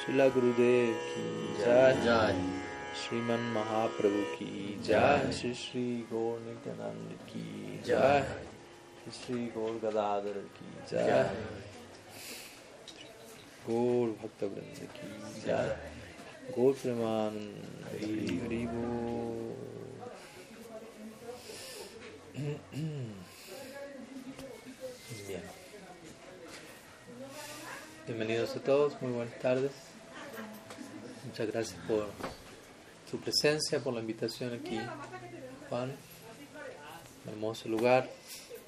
Srila Gurudev ki jai. Jai. Shriman Mahaprabhu ki jai. Shri Shri Gaur Nityanand ki jai. Shri Shri Gaur Gadadhar ki jai. Jai. Gaur Bhakta Vrinda ki jai. Gaur Premanand Hari Hari Bol. Bien. Bienvenidos a todos, muy buenas tardes. Muchas gracias por su presencia, por la invitación aquí, Juan. Un hermoso lugar,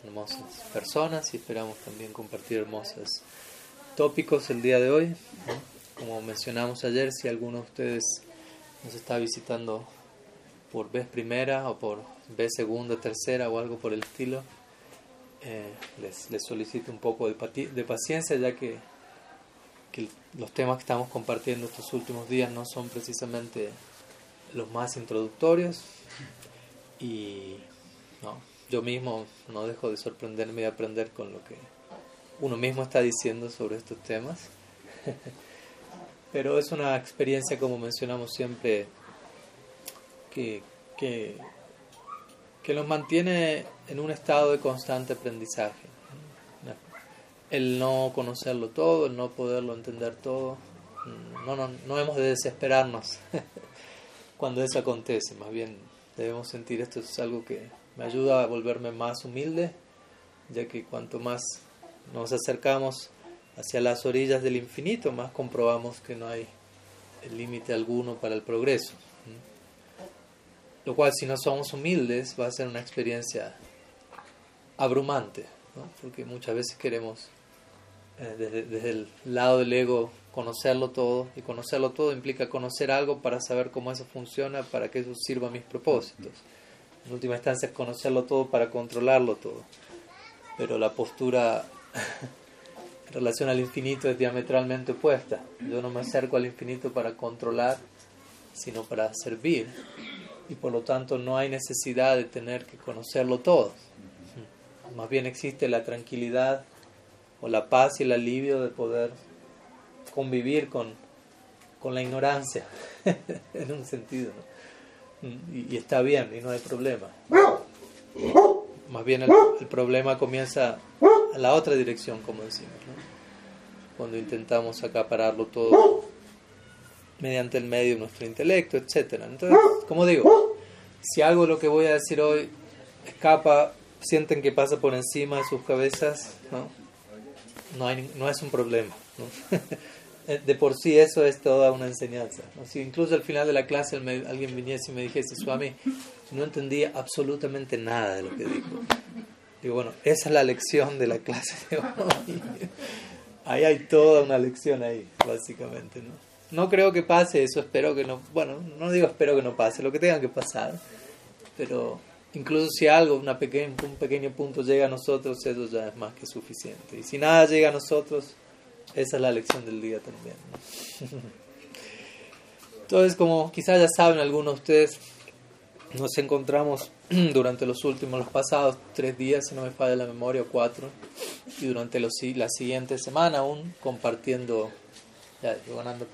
hermosas personas y esperamos también compartir hermosos tópicos el día de hoy. Como mencionamos ayer, si alguno de ustedes nos está visitando por vez primera o por vez segunda, tercera o algo por el estilo, eh, les, les solicito un poco de, de paciencia ya que, que los temas que estamos compartiendo estos últimos días no son precisamente los más introductorios y no, yo mismo no dejo de sorprenderme y aprender con lo que uno mismo está diciendo sobre estos temas. Pero es una experiencia, como mencionamos siempre, que, que, que nos mantiene en un estado de constante aprendizaje. El no conocerlo todo, el no poderlo entender todo, no, no, no hemos de desesperarnos cuando eso acontece, más bien debemos sentir esto es algo que me ayuda a volverme más humilde, ya que cuanto más nos acercamos hacia las orillas del infinito, más comprobamos que no hay límite alguno para el progreso. Lo cual si no somos humildes va a ser una experiencia abrumante, porque muchas veces queremos eh, desde, desde el lado del ego conocerlo todo y conocerlo todo implica conocer algo para saber cómo eso funciona, para que eso sirva a mis propósitos. En última instancia conocerlo todo para controlarlo todo. Pero la postura en relación al infinito es diametralmente opuesta. Yo no me acerco al infinito para controlar, sino para servir. Y por lo tanto no hay necesidad de tener que conocerlo todo. Más bien existe la tranquilidad o la paz y el alivio de poder convivir con, con la ignorancia, en un sentido. ¿no? Y, está bien, y no hay problema. Más bien el, problema comienza a la otra dirección, como decimos, cuando intentamos acapararlo todo mediante el medio de nuestro intelecto, etcétera. Entonces, como digo, si algo lo que voy a decir hoy escapa, sienten que pasa por encima de sus cabezas, ¿no? No, hay, no es un problema. ¿no? De por sí eso es toda una enseñanza. Si incluso al final de la clase alguien viniese y me dijese, Swami, no entendía absolutamente nada de lo que dijo. Digo, bueno, esa es la lección de la clase de. Ahí hay toda una lección ahí, básicamente, ¿no? No creo que pase eso, espero que no, bueno, no digo espero que no pase, lo que tenga que pasar, pero incluso si algo, una pequeña, un pequeño punto llega a nosotros, eso ya es más que suficiente. Y si nada llega a nosotros, esa es la lección del día también. Entonces, como quizás ya saben algunos de ustedes, nos encontramos durante los últimos, los pasados tres días, si no me falla la memoria, o cuatro, y durante los, la siguiente semana aún compartiendo, ya, yo ganando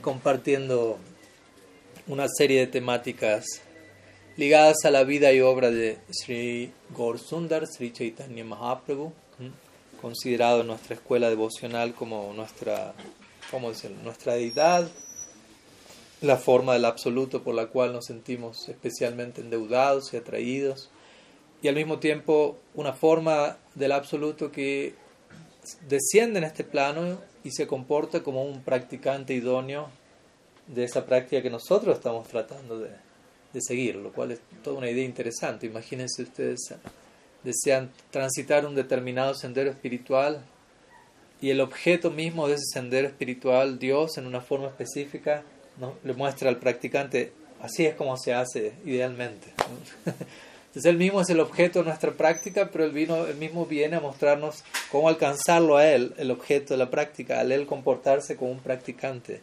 compartiendo una serie de temáticas ligadas a la vida y obra de Sri Gaur Sundar, Sri Chaitanya Mahaprabhu, considerado en nuestra escuela devocional como nuestra, ¿cómo nuestra deidad, la forma del absoluto por la cual nos sentimos especialmente endeudados y atraídos, y al mismo tiempo una forma del absoluto que desciende en este plano y se comporta como un practicante idóneo de esa práctica que nosotros estamos tratando de, de seguir, lo cual es toda una idea interesante. Imagínense ustedes eh, desean transitar un determinado sendero espiritual y el objeto mismo de ese sendero espiritual, Dios en una forma específica, ¿no? le muestra al practicante, así es como se hace idealmente. Entonces él mismo es el objeto de nuestra práctica, pero él, vino, él mismo viene a mostrarnos cómo alcanzarlo a él, el objeto de la práctica, al él comportarse como un practicante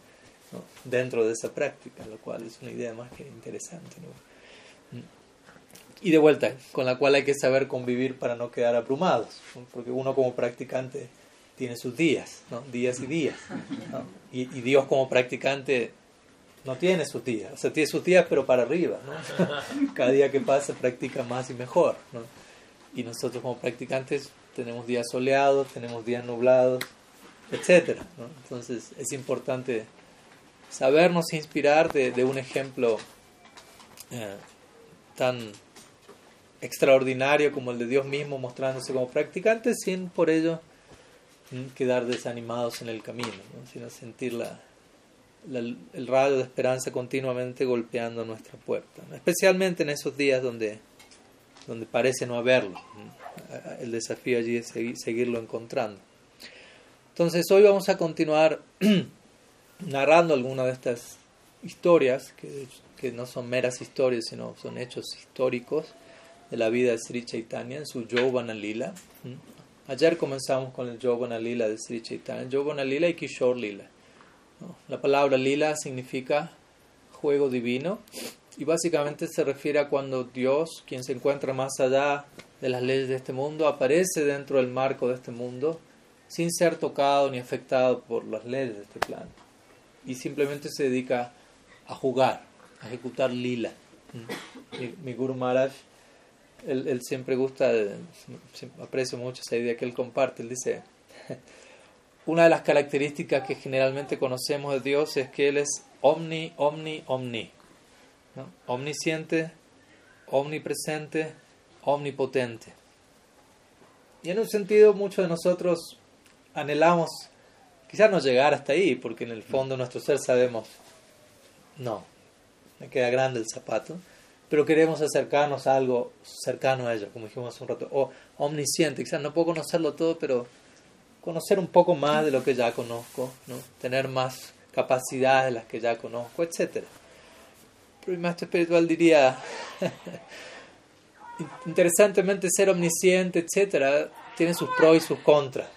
dentro de esa práctica, lo cual es una idea más que interesante. ¿no? Y de vuelta, con la cual hay que saber convivir para no quedar abrumados, porque uno como practicante tiene sus días, días y días. Y, y, Dios como practicante no tiene sus días, o sea, tiene sus días pero para arriba. Cada día que pasa practica más y mejor. Y nosotros como practicantes tenemos días soleados, tenemos días nublados, etc. Entonces es importante sabernos inspirar de, de un ejemplo eh, tan extraordinario como el de Dios mismo mostrándose como practicante sin por ello mm, quedar desanimados en el camino, sino sentir la, el rayo de esperanza continuamente golpeando nuestra puerta, especialmente en esos días donde, donde parece no haberlo. El desafío allí es seguirlo encontrando. Entonces hoy vamos a continuar narrando algunas de estas historias, que, que no son meras historias, sino son hechos históricos de la vida de Sri Chaitanya en su Jovana Lila. Ayer comenzamos con el Jovana Lila de Sri Chaitanya, Jovana Lila y Kishore Lila. La palabra lila significa juego divino y básicamente se refiere a cuando Dios, quien se encuentra más allá de las leyes de este mundo, aparece dentro del marco de este mundo sin ser tocado ni afectado por las leyes de este plano y simplemente se dedica a jugar, a ejecutar lila. Mi, Guru Maharaj, él, él siempre gusta, aprecio mucho esa idea que él comparte, él dice una de las características que generalmente conocemos de Dios es que Él es omni, omni, omni. Omnisciente, omnipresente, omnipotente. Y en un sentido muchos de nosotros anhelamos quizás no llegar hasta ahí, porque en el fondo nuestro ser sabemos, no, me queda grande el zapato, pero queremos acercarnos a algo cercano a ello, como dijimos hace un rato, o omnisciente, quizás no puedo conocerlo todo, pero conocer un poco más de lo que ya conozco, ¿no? tener más capacidades de las que ya conozco, etc. Pero el maestro espiritual diría, interesantemente ser omnisciente, etc., tiene sus pros y sus contras.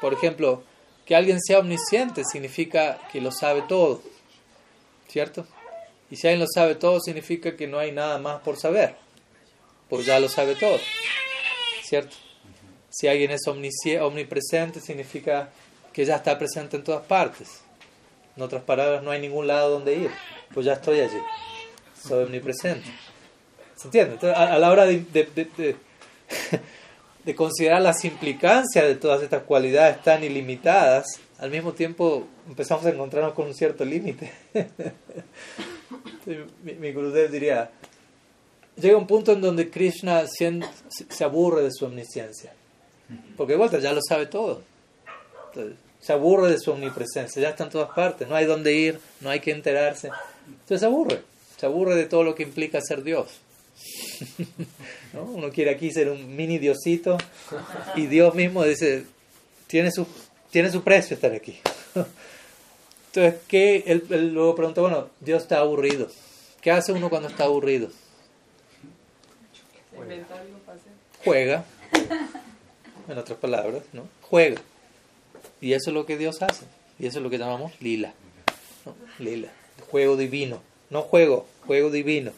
Por ejemplo, que alguien sea omnisciente significa que lo sabe todo, ¿cierto? Y si alguien lo sabe todo significa que no hay nada más por saber, porque ya lo sabe todo, ¿cierto? Si alguien es omnipresente, significa que ya está presente en todas partes. En otras palabras, no hay ningún lado donde ir. Pues ya estoy allí. Soy omnipresente. ¿Se entiende? a, la hora de, de, considerar las implicancias de todas estas cualidades tan ilimitadas, al mismo tiempo empezamos a encontrarnos con un cierto límite. mi, mi Gurudev diría, llega un punto en donde Krishna se aburre de su omnisciencia. Porque de vuelta ya lo sabe todo. se aburre de su omnipresencia, ya está en todas partes, no hay dónde ir, no hay que enterarse. Entonces se aburre, se aburre de todo lo que implica ser Dios. Uno quiere aquí ser un mini diosito y Dios mismo dice, tiene su, tiene su precio estar aquí. Entonces, ¿qué? Él, luego pregunta, bueno, Dios está aburrido. ¿Qué hace uno cuando está aburrido? Juega en otras palabras, ¿no? Juega. Y eso es lo que Dios hace. Y eso es lo que llamamos lila. Lila. Juego divino. No juego, juego divino.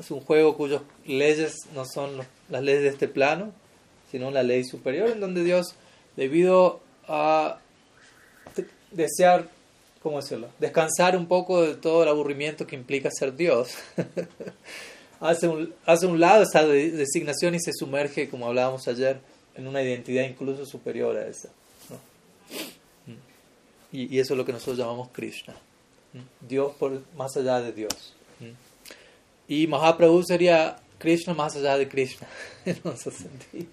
Es un juego cuyas leyes no son las leyes de este plano, sino la ley superior, en donde Dios, debido a desear, ¿cómo decirlo? Descansar un poco de todo el aburrimiento que implica ser Dios. hace, un, hace un lado esa designación y se sumerge, como hablábamos ayer, en una identidad incluso superior a esa. Y, eso es lo que nosotros llamamos Krishna. Dios por más allá de Dios. Y Mahaprabhu sería Krishna más allá de Krishna, en ese sentido.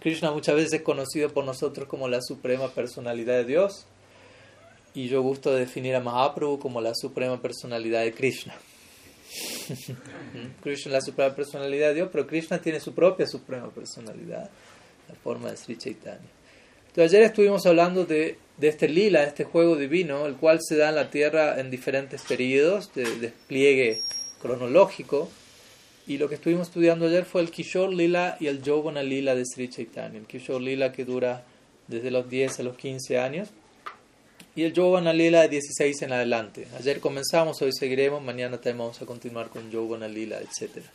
Krishna muchas veces es conocido por nosotros como la suprema personalidad de Dios. Y yo gusto de definir a Mahaprabhu como la suprema personalidad de Krishna. Krishna es la suprema personalidad de Dios, pero Krishna tiene su propia suprema personalidad la forma de Sri Chaitanya. Entonces, ayer estuvimos hablando de, de este lila, este juego divino, el cual se da en la tierra en diferentes periodos de despliegue cronológico. Y lo que estuvimos estudiando ayer fue el Kishore Lila y el Jovana Lila de Sri Chaitanya. El Kishore Lila que dura desde los 10 a los 15 años y el Jovana Lila de 16 en adelante. Ayer comenzamos, hoy seguiremos, mañana también vamos a continuar con Jovana Lila, etcétera.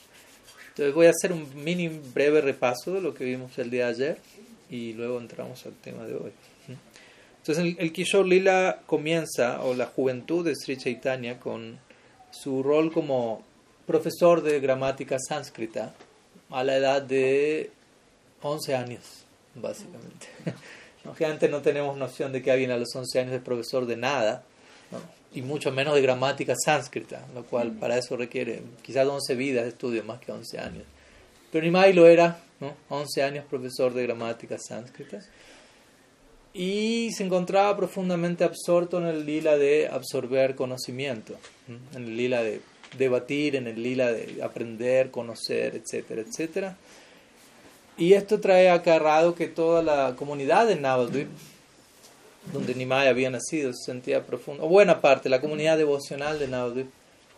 Entonces voy a hacer un mini breve repaso de lo que vimos el día ayer. y luego entramos al tema de hoy. Entonces el, el Kishore Lila comienza, o la juventud de Sri Chaitanya, con su rol como profesor de gramática sánscrita a la edad de 11 años, básicamente. Que antes no tenemos noción de que alguien a los 11 años es profesor de nada, y mucho menos de gramática sánscrita, lo cual para eso requiere quizás 11 vidas de estudio más que 11 años. Pero Nimai lo era, ¿no? 11 años profesor de gramática sánscrita. Y se encontraba profundamente absorto en el lila de absorber conocimiento, en el lila de debatir, en el lila de aprender, conocer, etcétera, etcétera. Y esto trae acarrado que toda la comunidad de Navadvip, donde Nimai había nacido, se sentía profunda, o buena parte, la comunidad devocional de Navadvip,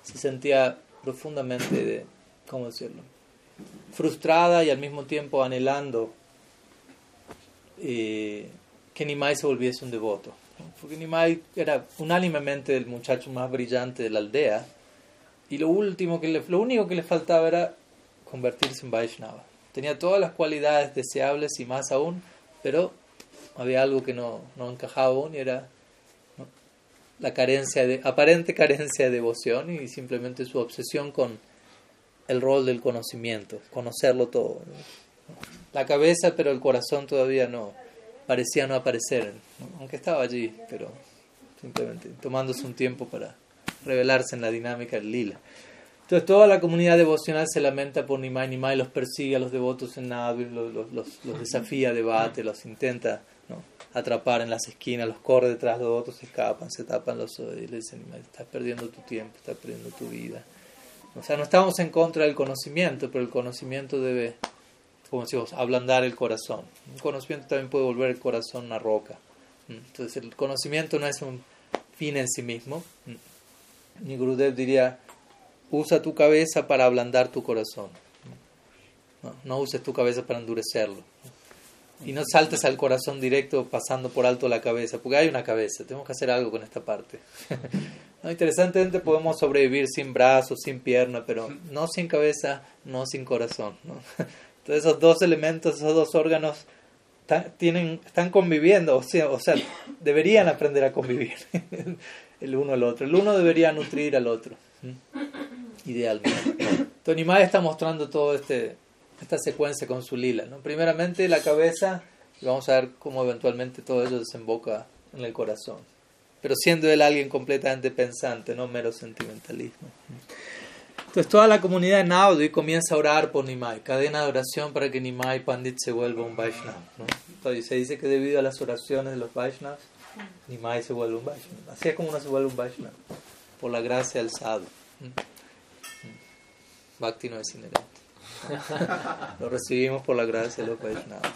se sentía profundamente, ¿cómo decirlo? frustrada y al mismo tiempo anhelando eh, que Nimai se volviese un devoto. Porque Nimai era unánimemente el muchacho más brillante de la aldea y lo, último que le, lo único que le faltaba era convertirse en Vaishnava. Tenía todas las cualidades deseables y más aún, pero había algo que no, no encajaba aún y era la carencia de, aparente carencia de devoción y simplemente su obsesión con el rol del conocimiento, conocerlo todo. La cabeza, pero el corazón todavía no parecía no aparecer, aunque estaba allí, pero simplemente tomándose un tiempo para revelarse en la dinámica del lila. Entonces toda la comunidad devocional se lamenta por Nimai, Nimai los persigue a los devotos en Nabil, los, los, los, desafía debate, los intenta atrapar en las esquinas, los corre detrás, los devotos se escapan, se tapan los ojos y le dicen, estás perdiendo tu tiempo, estás perdiendo tu vida. O sea, no estamos en contra del conocimiento, pero el conocimiento debe, como decimos, ablandar el corazón. Un conocimiento también puede volver el corazón una roca. Entonces el conocimiento no es un fin en sí mismo. Ni Gurudev diría, usa tu cabeza para ablandar tu corazón. No, uses tu cabeza para endurecerlo. Y no saltes al corazón directo pasando por alto la cabeza, porque hay una cabeza, tenemos que hacer algo con esta parte. no, interesantemente podemos sobrevivir sin brazos, sin pierna, pero no sin cabeza, no sin corazón. Entonces esos dos elementos, esos dos órganos tienen, están conviviendo, o sea, o sea, deberían aprender a convivir el uno al otro. El uno debería nutrir al otro idealmente. Tony Mai está mostrando todo este esta secuencia con su lila. ¿no? Primeramente la cabeza y vamos a ver cómo eventualmente todo ello desemboca en el corazón. Pero siendo él alguien completamente pensante, no mero sentimentalismo. Entonces toda la comunidad de Naudi comienza a orar por Nimai, cadena de oración para que Nimai Pandit se vuelva un Vaishnav. ¿no? Entonces se dice que debido a las oraciones de los Vaishnavas, Nimai se vuelve un Vaishnav. Así es como uno se vuelve un Vaishnav, por la gracia del sadhu. Bhakti no es inherente. Lo recibimos por la gracia de los Vaishnavas.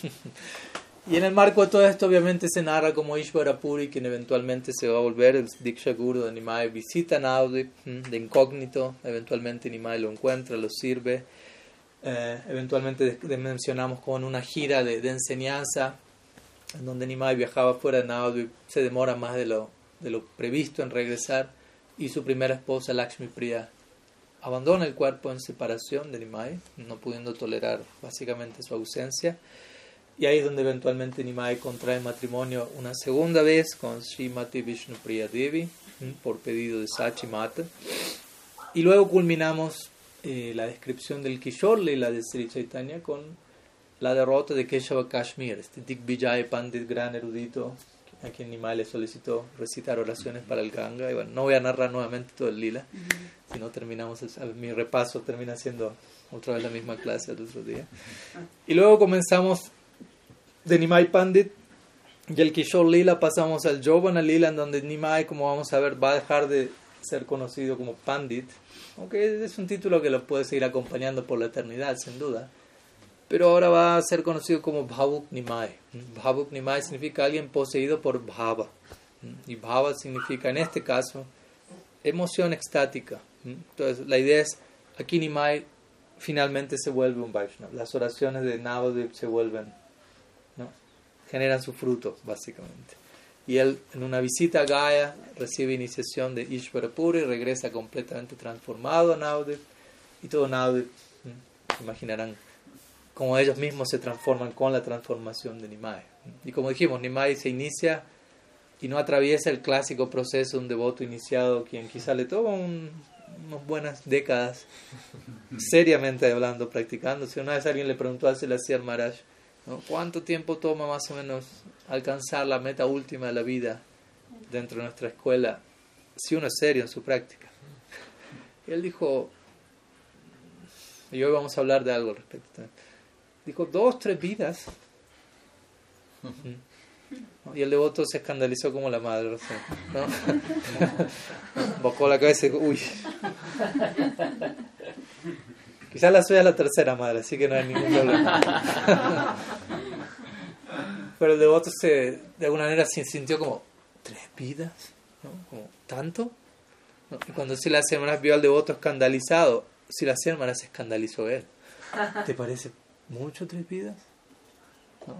y en el marco de todo esto, obviamente, se narra como Ishvara Puri, quien eventualmente se va a volver el Diksha Guru de Nimai, visita Naudi de incógnito, eventualmente Nimai lo encuentra, lo sirve. Eh, eventualmente mencionamos como en una gira de, de, enseñanza, en donde Nimai viajaba fuera de Naudi, se demora más de lo, de lo previsto en regresar, y su primera esposa, Lakshmi Priya, abandona el cuerpo en separación de Nimai, no pudiendo tolerar básicamente su ausencia. Y ahí es donde eventualmente Nimai contrae matrimonio una segunda vez con Srimati Vishnupriya Devi por pedido de Sachi Mata. Y luego culminamos eh, la descripción del Kishore y la de Sri Chaitanya con la derrota de Keshava Kashmir, este Vijay Pandit, gran erudito, a quien Nimai le solicitó recitar oraciones para el Ganga. Y bueno, no voy a narrar nuevamente todo el lila, si no terminamos, mi repaso termina siendo otra vez la misma clase el otro día. Y luego comenzamos de Nimai Pandit y el Kishore Lila pasamos al Jovana Lila, en donde Nimai, como vamos a ver, va a dejar de ser conocido como Pandit, aunque es un título que lo puede seguir acompañando por la eternidad, sin duda pero ahora va a ser conocido como Bhavuk Nimai. Bhavuk Nimai significa alguien poseído por Bhava. Y Bhava significa, en este caso, emoción extática. Entonces, la idea es, aquí Nimai finalmente se vuelve un Vaishnava. Las oraciones de Navadip se vuelven. Generan su fruto, básicamente. Y él, en una visita a Gaia, recibe iniciación de Ishvara Puri, regresa completamente transformado a Navadip. Y todo Navadip, imaginarán, como ellos mismos se transforman con la transformación de Nimai. Y como dijimos, Nimai se inicia y no atraviesa el clásico proceso de un devoto iniciado, quien quizá le toma unas buenas décadas, seriamente hablando, practicando. Si una vez alguien le preguntó a Selassie Maharaj, ¿cuánto tiempo toma más o menos alcanzar la meta última de la vida dentro de nuestra escuela, si uno es serio en su práctica? Y él dijo, y hoy vamos a hablar de algo al respecto. Dijo, dos, tres vidas. Y el devoto se escandalizó como la madre, ¿no? Bocó la cabeza y dijo, uy. Quizás la suya es la tercera madre, así que no hay ningún problema. Pero el devoto se, de alguna manera se sintió como, ¿tres vidas? ¿No? Como, ¿tanto? Y cuando si las hermanas vio al devoto escandalizado, si las hermanas se escandalizó él. ¿Te parece mucho tres vidas?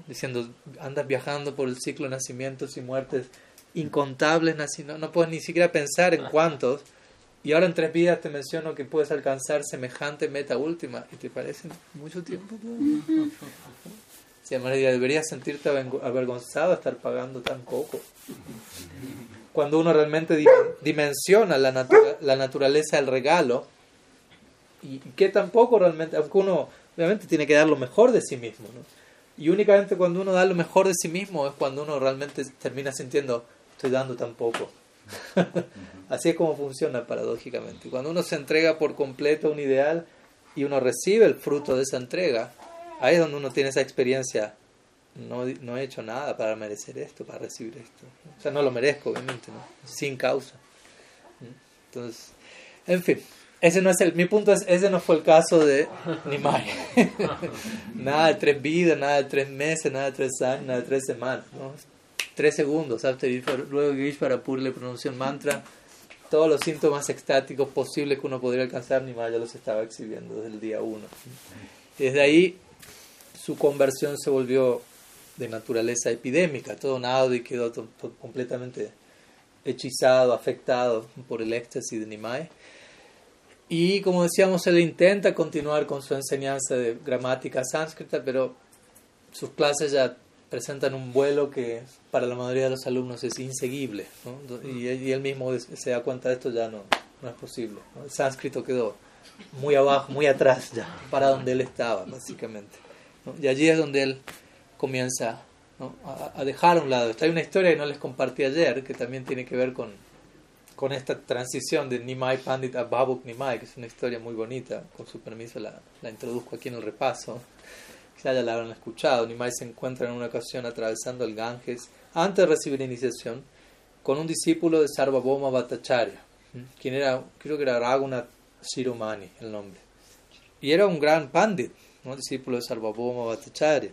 Diciendo, andas viajando por el ciclo de nacimientos y muertes incontables, no, no puedes ni siquiera pensar en cuántos. Y ahora en tres vidas te menciono que puedes alcanzar semejante meta última. ¿Y te parece mucho tiempo? Si además deberías sentirte avergonzado de estar pagando tan poco. Cuando uno realmente dimensiona la, la naturaleza del regalo y que tampoco realmente, aunque uno obviamente tiene que dar lo mejor de sí mismo, ¿no? Y únicamente cuando uno da lo mejor de sí mismo es cuando uno realmente termina sintiendo, estoy dando tan poco. Así es como funciona paradójicamente. Cuando uno se entrega por completo a un ideal y uno recibe el fruto de esa entrega, ahí es donde uno tiene esa experiencia. No, no he hecho nada para merecer esto, para recibir esto. O sea, no lo merezco, obviamente, ¿no? sin causa. Entonces, en fin, ese no es el, mi punto es, ese no fue el caso de Nimai. nada de tres vidas, nada de tres meses, nada de tres años, nada de tres semanas. ¿no? Tres segundos, luego para Puri le pronunció un mantra, todos los síntomas extáticos posibles que uno podría alcanzar, Nimai ya los estaba exhibiendo desde el día uno. Desde ahí su conversión se volvió de naturaleza epidémica, todo y quedó completamente hechizado, afectado por el éxtasis de Nimai. Y como decíamos, él intenta continuar con su enseñanza de gramática sánscrita, pero sus clases ya presentan un vuelo que para la mayoría de los alumnos es inseguible. Y, él mismo se da cuenta de esto, ya no, no es posible. El sánscrito quedó muy abajo, muy atrás ya, para donde él estaba, básicamente. Y allí es donde él comienza a, a, dejar a un lado. Esta hay una historia que no les compartí ayer, que también tiene que ver con con esta transición de Nimai Pandit a Babuk Nimai, que es una historia muy bonita, con su permiso la, la introduzco aquí en el repaso, ya la habrán escuchado, Nimai se encuentra en una ocasión atravesando el Ganges antes de recibir iniciación con un discípulo de Sarvabhauma Bhattacharya, quien era, creo que era Raghunath Shiromani el nombre, y era un gran Pandit, un discípulo de Sarvabhauma Bhattacharya,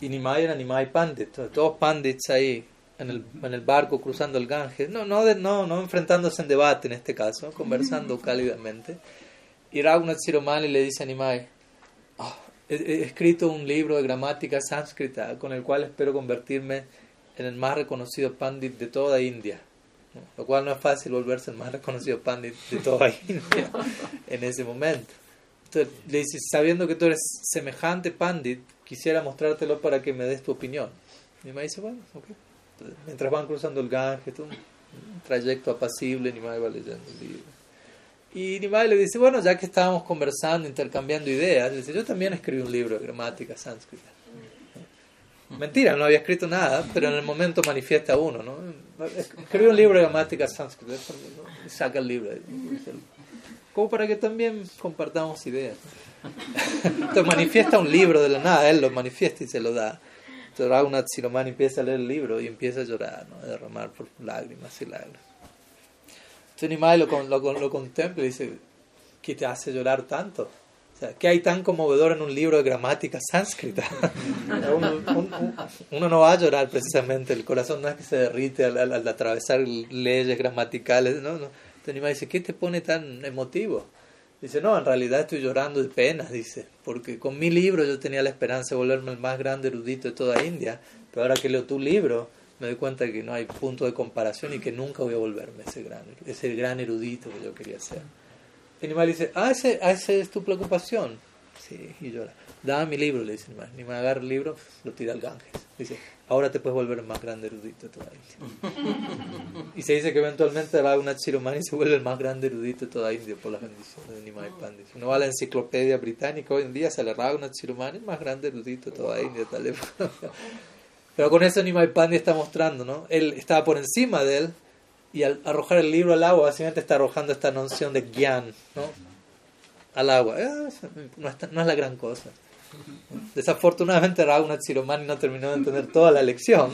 y Nimai era Nimai Pandit, todos Pandits ahí en el, en el barco cruzando el Ganges, no, no, no, no enfrentándose en debate en este caso, conversando cálidamente. Y Raghunath Siromani le dice a Nimai, ah, he, escrito un libro de gramática sánscrita con el cual espero convertirme en el más reconocido pandit de toda India. Lo cual no es fácil volverse el más reconocido pandit de toda India en ese momento. Entonces le dice, sabiendo que tú eres semejante pandit, quisiera mostrártelo para que me des tu opinión. Y Nimai dice, bueno, ok mientras van cruzando el Ganges, un, trayecto apacible, Nimai va leyendo el libro. Y Nimai le dice, bueno, ya que estábamos conversando, intercambiando ideas, dice, yo también escribí un libro de gramática sánscrita. Mentira, no había escrito nada, pero en el momento manifiesta uno, ¿no? Escribí un libro de gramática sánscrita, y saca el libro. Como para que también compartamos ideas. Entonces manifiesta un libro de la nada, él lo manifiesta y se lo da. Entonces Raghunath Siromani empieza a leer el libro y empieza a llorar, ¿no? a derramar por lágrimas y lágrimas. Entonces Nimai lo, lo, lo, contempla y dice, ¿qué te hace llorar tanto? O sea, ¿qué hay tan conmovedor en un libro de gramática sánscrita? uno, no va a llorar precisamente, el corazón no es que se derrite al, atravesar leyes gramaticales, ¿no? no. Entonces Nimai dice, ¿qué te pone tan emotivo? Dice, no, en realidad estoy llorando de pena, dice, porque con mi libro yo tenía la esperanza de volverme el más grande erudito de toda India, pero ahora que leo tu libro me doy cuenta que no hay punto de comparación y que nunca voy a volverme ese gran, ese gran erudito que yo quería ser. Y Animal dice, ah, ese, ah, esa es tu preocupación. Sí, y llora. dame mi libro, le dice Nimai. Nimai agarra el libro, lo tira al Ganges. Dice, ahora te puedes volver el más grande erudito de toda India. y se dice que eventualmente Raghunath Shiromani se vuelve el más grande erudito de toda India por las bendiciones de Nimai Pandit. Uno va a la enciclopedia británica hoy en día, sale Raghunath Shiromani, el más grande erudito de toda India. Tal Pero con eso Nimai Pandit está mostrando, ¿no? Él estaba por encima de él y al arrojar el libro al agua, básicamente está arrojando esta noción de gyan, ¿no? Al agua. Eh, no, es, no es la gran cosa. Desafortunadamente Raghunath Siromani no terminó de entender toda la lección,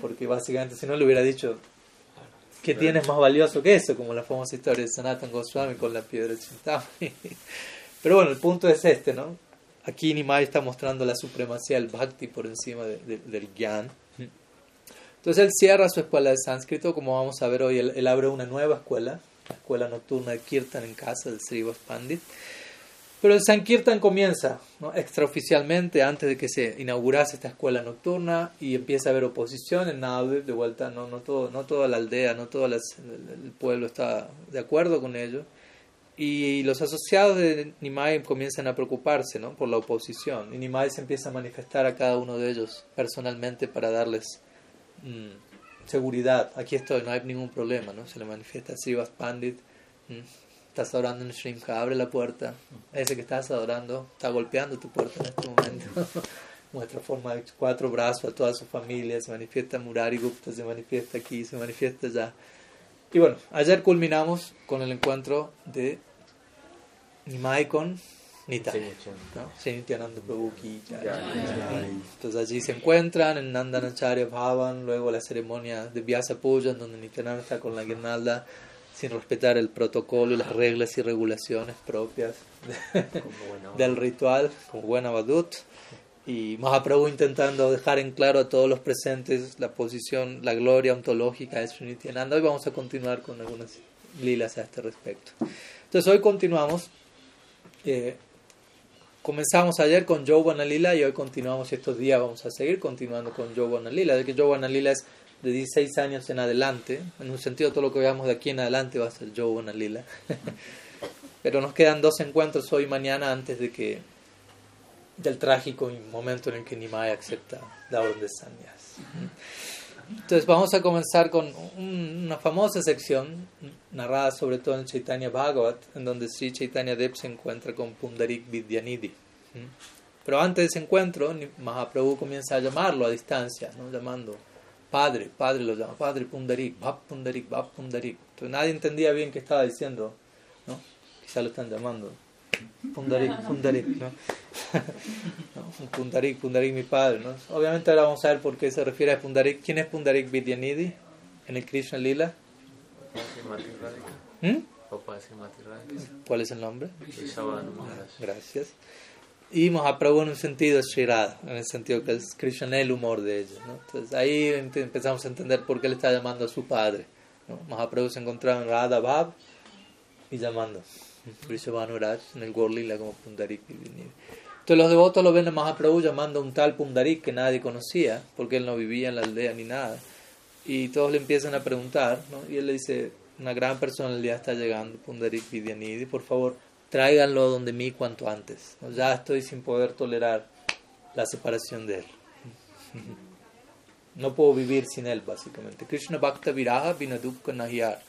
porque básicamente si no le hubiera dicho que tienes más valioso que eso, como la famosa historia de Sanatan Goswami con la piedra de Chintamani. Pero bueno, el punto es este, ¿no? Aquí Nimai está mostrando la supremacía del bhakti por encima del gyan. Entonces él cierra su escuela de sánscrito, como vamos a ver hoy, él, abre una nueva escuela, la escuela nocturna de Kirtan en casa del Sri Pandit. Pero el Sankirtan comienza extraoficialmente antes de que se inaugurase esta escuela nocturna y empieza a haber oposición en Navdev, de vuelta, no, no, todo, no toda la aldea, no todo el, pueblo está de acuerdo con ello. Y los asociados de Nimai comienzan a preocuparse ¿no? por la oposición. Y Nimai se empieza a manifestar a cada uno de ellos personalmente para darles mm, seguridad. Aquí estoy, no hay ningún problema. ¿no? Se le manifiesta a Sivas Pandit. Mm, estás adorando en Shrimka, abre la puerta. Ese que estás adorando está golpeando tu puerta en este momento. Muestra forma de cuatro brazos a toda su familia. Se manifiesta Murari Gupta, se manifiesta aquí, se manifiesta allá. Y bueno, ayer culminamos con el encuentro de Nimai con Nitya. ¿no? Prabhu Entonces allí se encuentran en Nandanacharya Bhavan, luego la ceremonia de Vyasa Puja, donde Nityananda está con la guirnalda sin respetar el protocolo y las reglas y regulaciones propias del ritual, como buena Badut. Y Mahaprabhu intentando dejar en claro a todos los presentes la posición, la gloria ontológica de Srinityananda. Hoy vamos a continuar con algunas lilas a este respecto. Entonces hoy continuamos. Comenzamos ayer con Jovana Lila y hoy continuamos estos días vamos a seguir continuando con Jovana Lila. De que Jovana Lila es de 16 años en adelante. En un sentido, todo lo que veamos de aquí en adelante va a ser Joe Lila. Pero nos quedan dos encuentros hoy y mañana antes de que del trágico momento en el que Nimai acepta la orden de Sanyas. Entonces vamos a comenzar con una famosa sección narrada sobre todo en Chaitanya Bhagavat, en donde Sri Chaitanya Dev se encuentra con Pundarik Vidyanidhi. Pero antes de ese encuentro, Mahaprabhu comienza a llamarlo a distancia, llamando Padre, padre lo llama, padre Pundarik, Bab Pundarik, Bab Pundarik. Entonces nadie entendía bien qué estaba diciendo, ¿no? Quizá lo están llamando. Pundarik, Pundarik, ¿no? Pundarik, Pundarik, mi padre, ¿no? Obviamente ahora vamos a ver por qué se refiere a Pundarik. ¿Quién es Pundarik Vidyanidhi en el Krishna Lila? ¿Mm? ¿Cuál es el nombre? Gracias. Y Mahaprabhu en un sentido es Shirada, en el sentido que es Krishna el humor de ellos. ¿no? Entonces ahí empezamos a entender por qué le está llamando a su padre. ¿no? Mahaprabhu se encontraba en Radha Bhav y llamando Raj en el Gorlila como Pundarik. Entonces los devotos lo ven a Mahaprabhu llamando a un tal Pundarik que nadie conocía, porque él no vivía en la aldea ni nada. Y todos le empiezan a preguntar, ¿no? y él le dice, una gran personalidad está llegando, Pundarik Vidyanidhi, por favor tráiganlo donde mí cuanto antes. Ya estoy sin poder tolerar la separación de él. No puedo vivir sin él, básicamente. Krishna Bhakta Viraha Vinadukka Nahyar.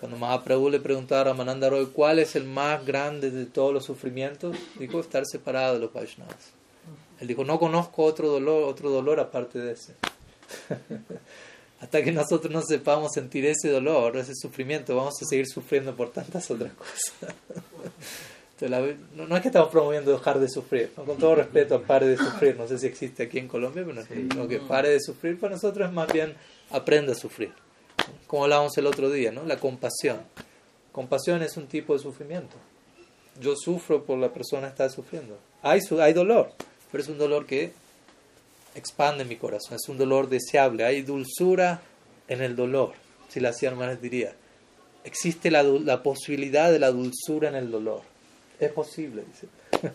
Cuando Mahaprabhu le preguntaba a Ramananda Roy cuál es el más grande de todos los sufrimientos, dijo estar separado de los Vaishnavas. Él dijo, no conozco otro dolor, otro dolor aparte de ese. Hasta que nosotros no sepamos sentir ese dolor, ese sufrimiento, vamos a seguir sufriendo por tantas otras cosas. no, es que estamos promoviendo dejar de sufrir, con todo respeto, pare de sufrir. No sé si existe aquí en Colombia, pero no, que pare de sufrir para nosotros es más bien aprenda a sufrir. Como hablábamos el otro día, ¿no? la compasión. Compasión es un tipo de sufrimiento. Yo sufro por la persona que está sufriendo. Hay, hay dolor, pero es un dolor que expande mi corazón, es un dolor deseable, hay dulzura en el dolor, si la hermanas diría. Existe la, la, posibilidad de la dulzura en el dolor. Es posible, dice.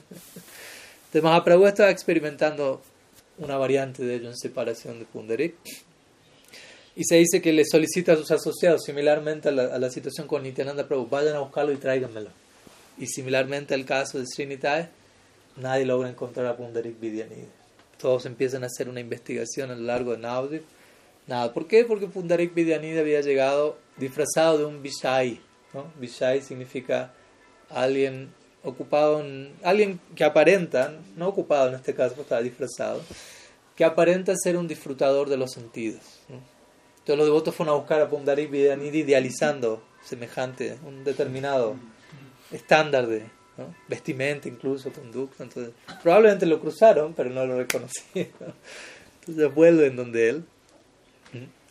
Entonces Mahaprabhu estaba experimentando una variante de ello en separación de Pundarik. Y se dice que le solicita a sus asociados, similarmente a la, a la situación con Nityananda Prabhu, vayan a buscarlo y tráiganmelo. Y similarmente al caso de Srinitai, nadie logra encontrar a Pundarik Vidyanidhi. Todos empiezan a hacer una investigación a lo largo de Navadvip. Nada. ¿Por qué? Porque Pundarik Vidyanidhi había llegado disfrazado de un Vishai. ¿no? Vishai significa alguien ocupado, en, alguien que aparenta, no ocupado en este caso, estaba disfrazado, que aparenta ser un disfrutador de los sentidos. Entonces los devotos fueron a buscar a Pundarik Vidyanidhi idealizando semejante, un determinado estándar de vestimenta, incluso conducta. Entonces, probablemente lo cruzaron, pero no lo reconocieron. Entonces vuelven donde él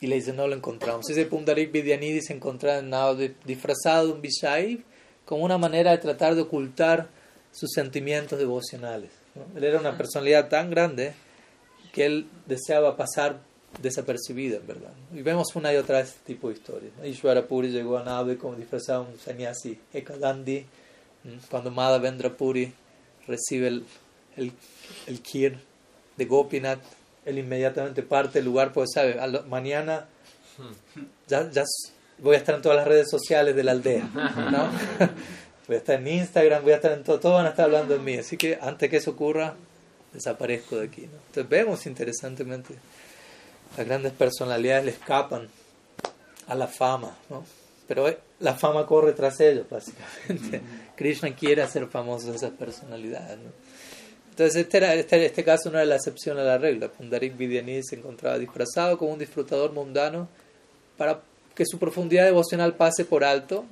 y le dicen, no lo encontramos. Ese Pundarik Vidyanidhi se encontraba en disfrazado de un Vishai como una manera de tratar de ocultar sus sentimientos devocionales. Él era una personalidad tan grande que él deseaba pasar desapercibida, en verdad. Y vemos una y otra vez este tipo de historias. Ishvara Puri llegó a Nave como disfrazado un sannyasi Ekadandi. Cuando Madhavendra Puri recibe el, el, el kir de Gopinath, él inmediatamente parte del lugar, pues sabe, mañana ya, ya voy a estar en todas las redes sociales de la aldea, ¿no? voy a estar en Instagram, voy a estar en todo, todos van a estar hablando de mí, así que antes que eso ocurra, desaparezco de aquí, ¿no? Entonces vemos interesantemente las grandes personalidades le escapan a la fama, ¿no? Pero eh, la fama corre tras ellos, básicamente. Krishna quiere hacer famosos esas personalidades, ¿no? Entonces, este, era, este, este caso no era la excepción a la regla. Pundarik Vidyanidhi se encontraba disfrazado como un disfrutador mundano para que su profundidad devocional pase por alto.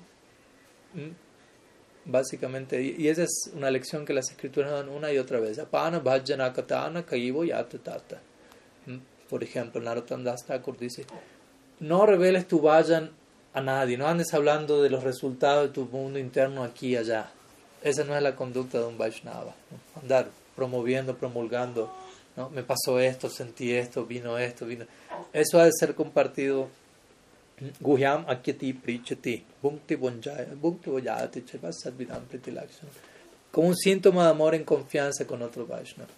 Básicamente, y, esa es una lección que las escrituras dan una y otra vez. Apana bhajana katana kaivo tata. Por ejemplo, Narottam Das Thakur dice: No reveles tu vayan a nadie, no andes hablando de los resultados de tu mundo interno aquí y allá. Esa no es la conducta de un Vaishnava. Andar promoviendo, promulgando, ¿no? me pasó esto, sentí esto, vino esto, vino. Eso ha de ser compartido. Guhyam akyati prichati, bhukti Como un síntoma de amor en confianza con otro Vaishnava.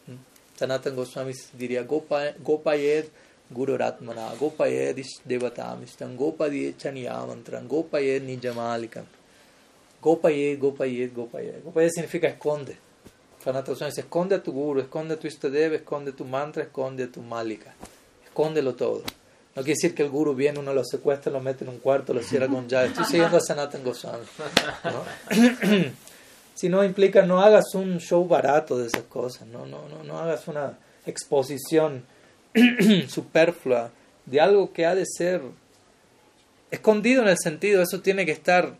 Sanatan Goswami diría Gopayed Guru Ratmana, Gopayed Devatamistam, Gopayed Chaniyamantram, Gopayed Nijamalika Gopayed, Gopayed, Gopayed. Gopayed significa esconde. Sanatan Goswami dice esconde a tu Guru, esconde a tu Istadeva, esconde tu mantra, esconde a tu Malika. Escóndelo todo. No quiere decir que el guru viene, uno lo secuestra, lo mete en un cuarto, lo cierra con llave. Estoy siguiendo a Sanatan Goswami. Si no implica, no hagas un show barato de esas cosas, no, no, no, no hagas una exposición superflua de algo que ha de ser escondido en el sentido, eso tiene que estar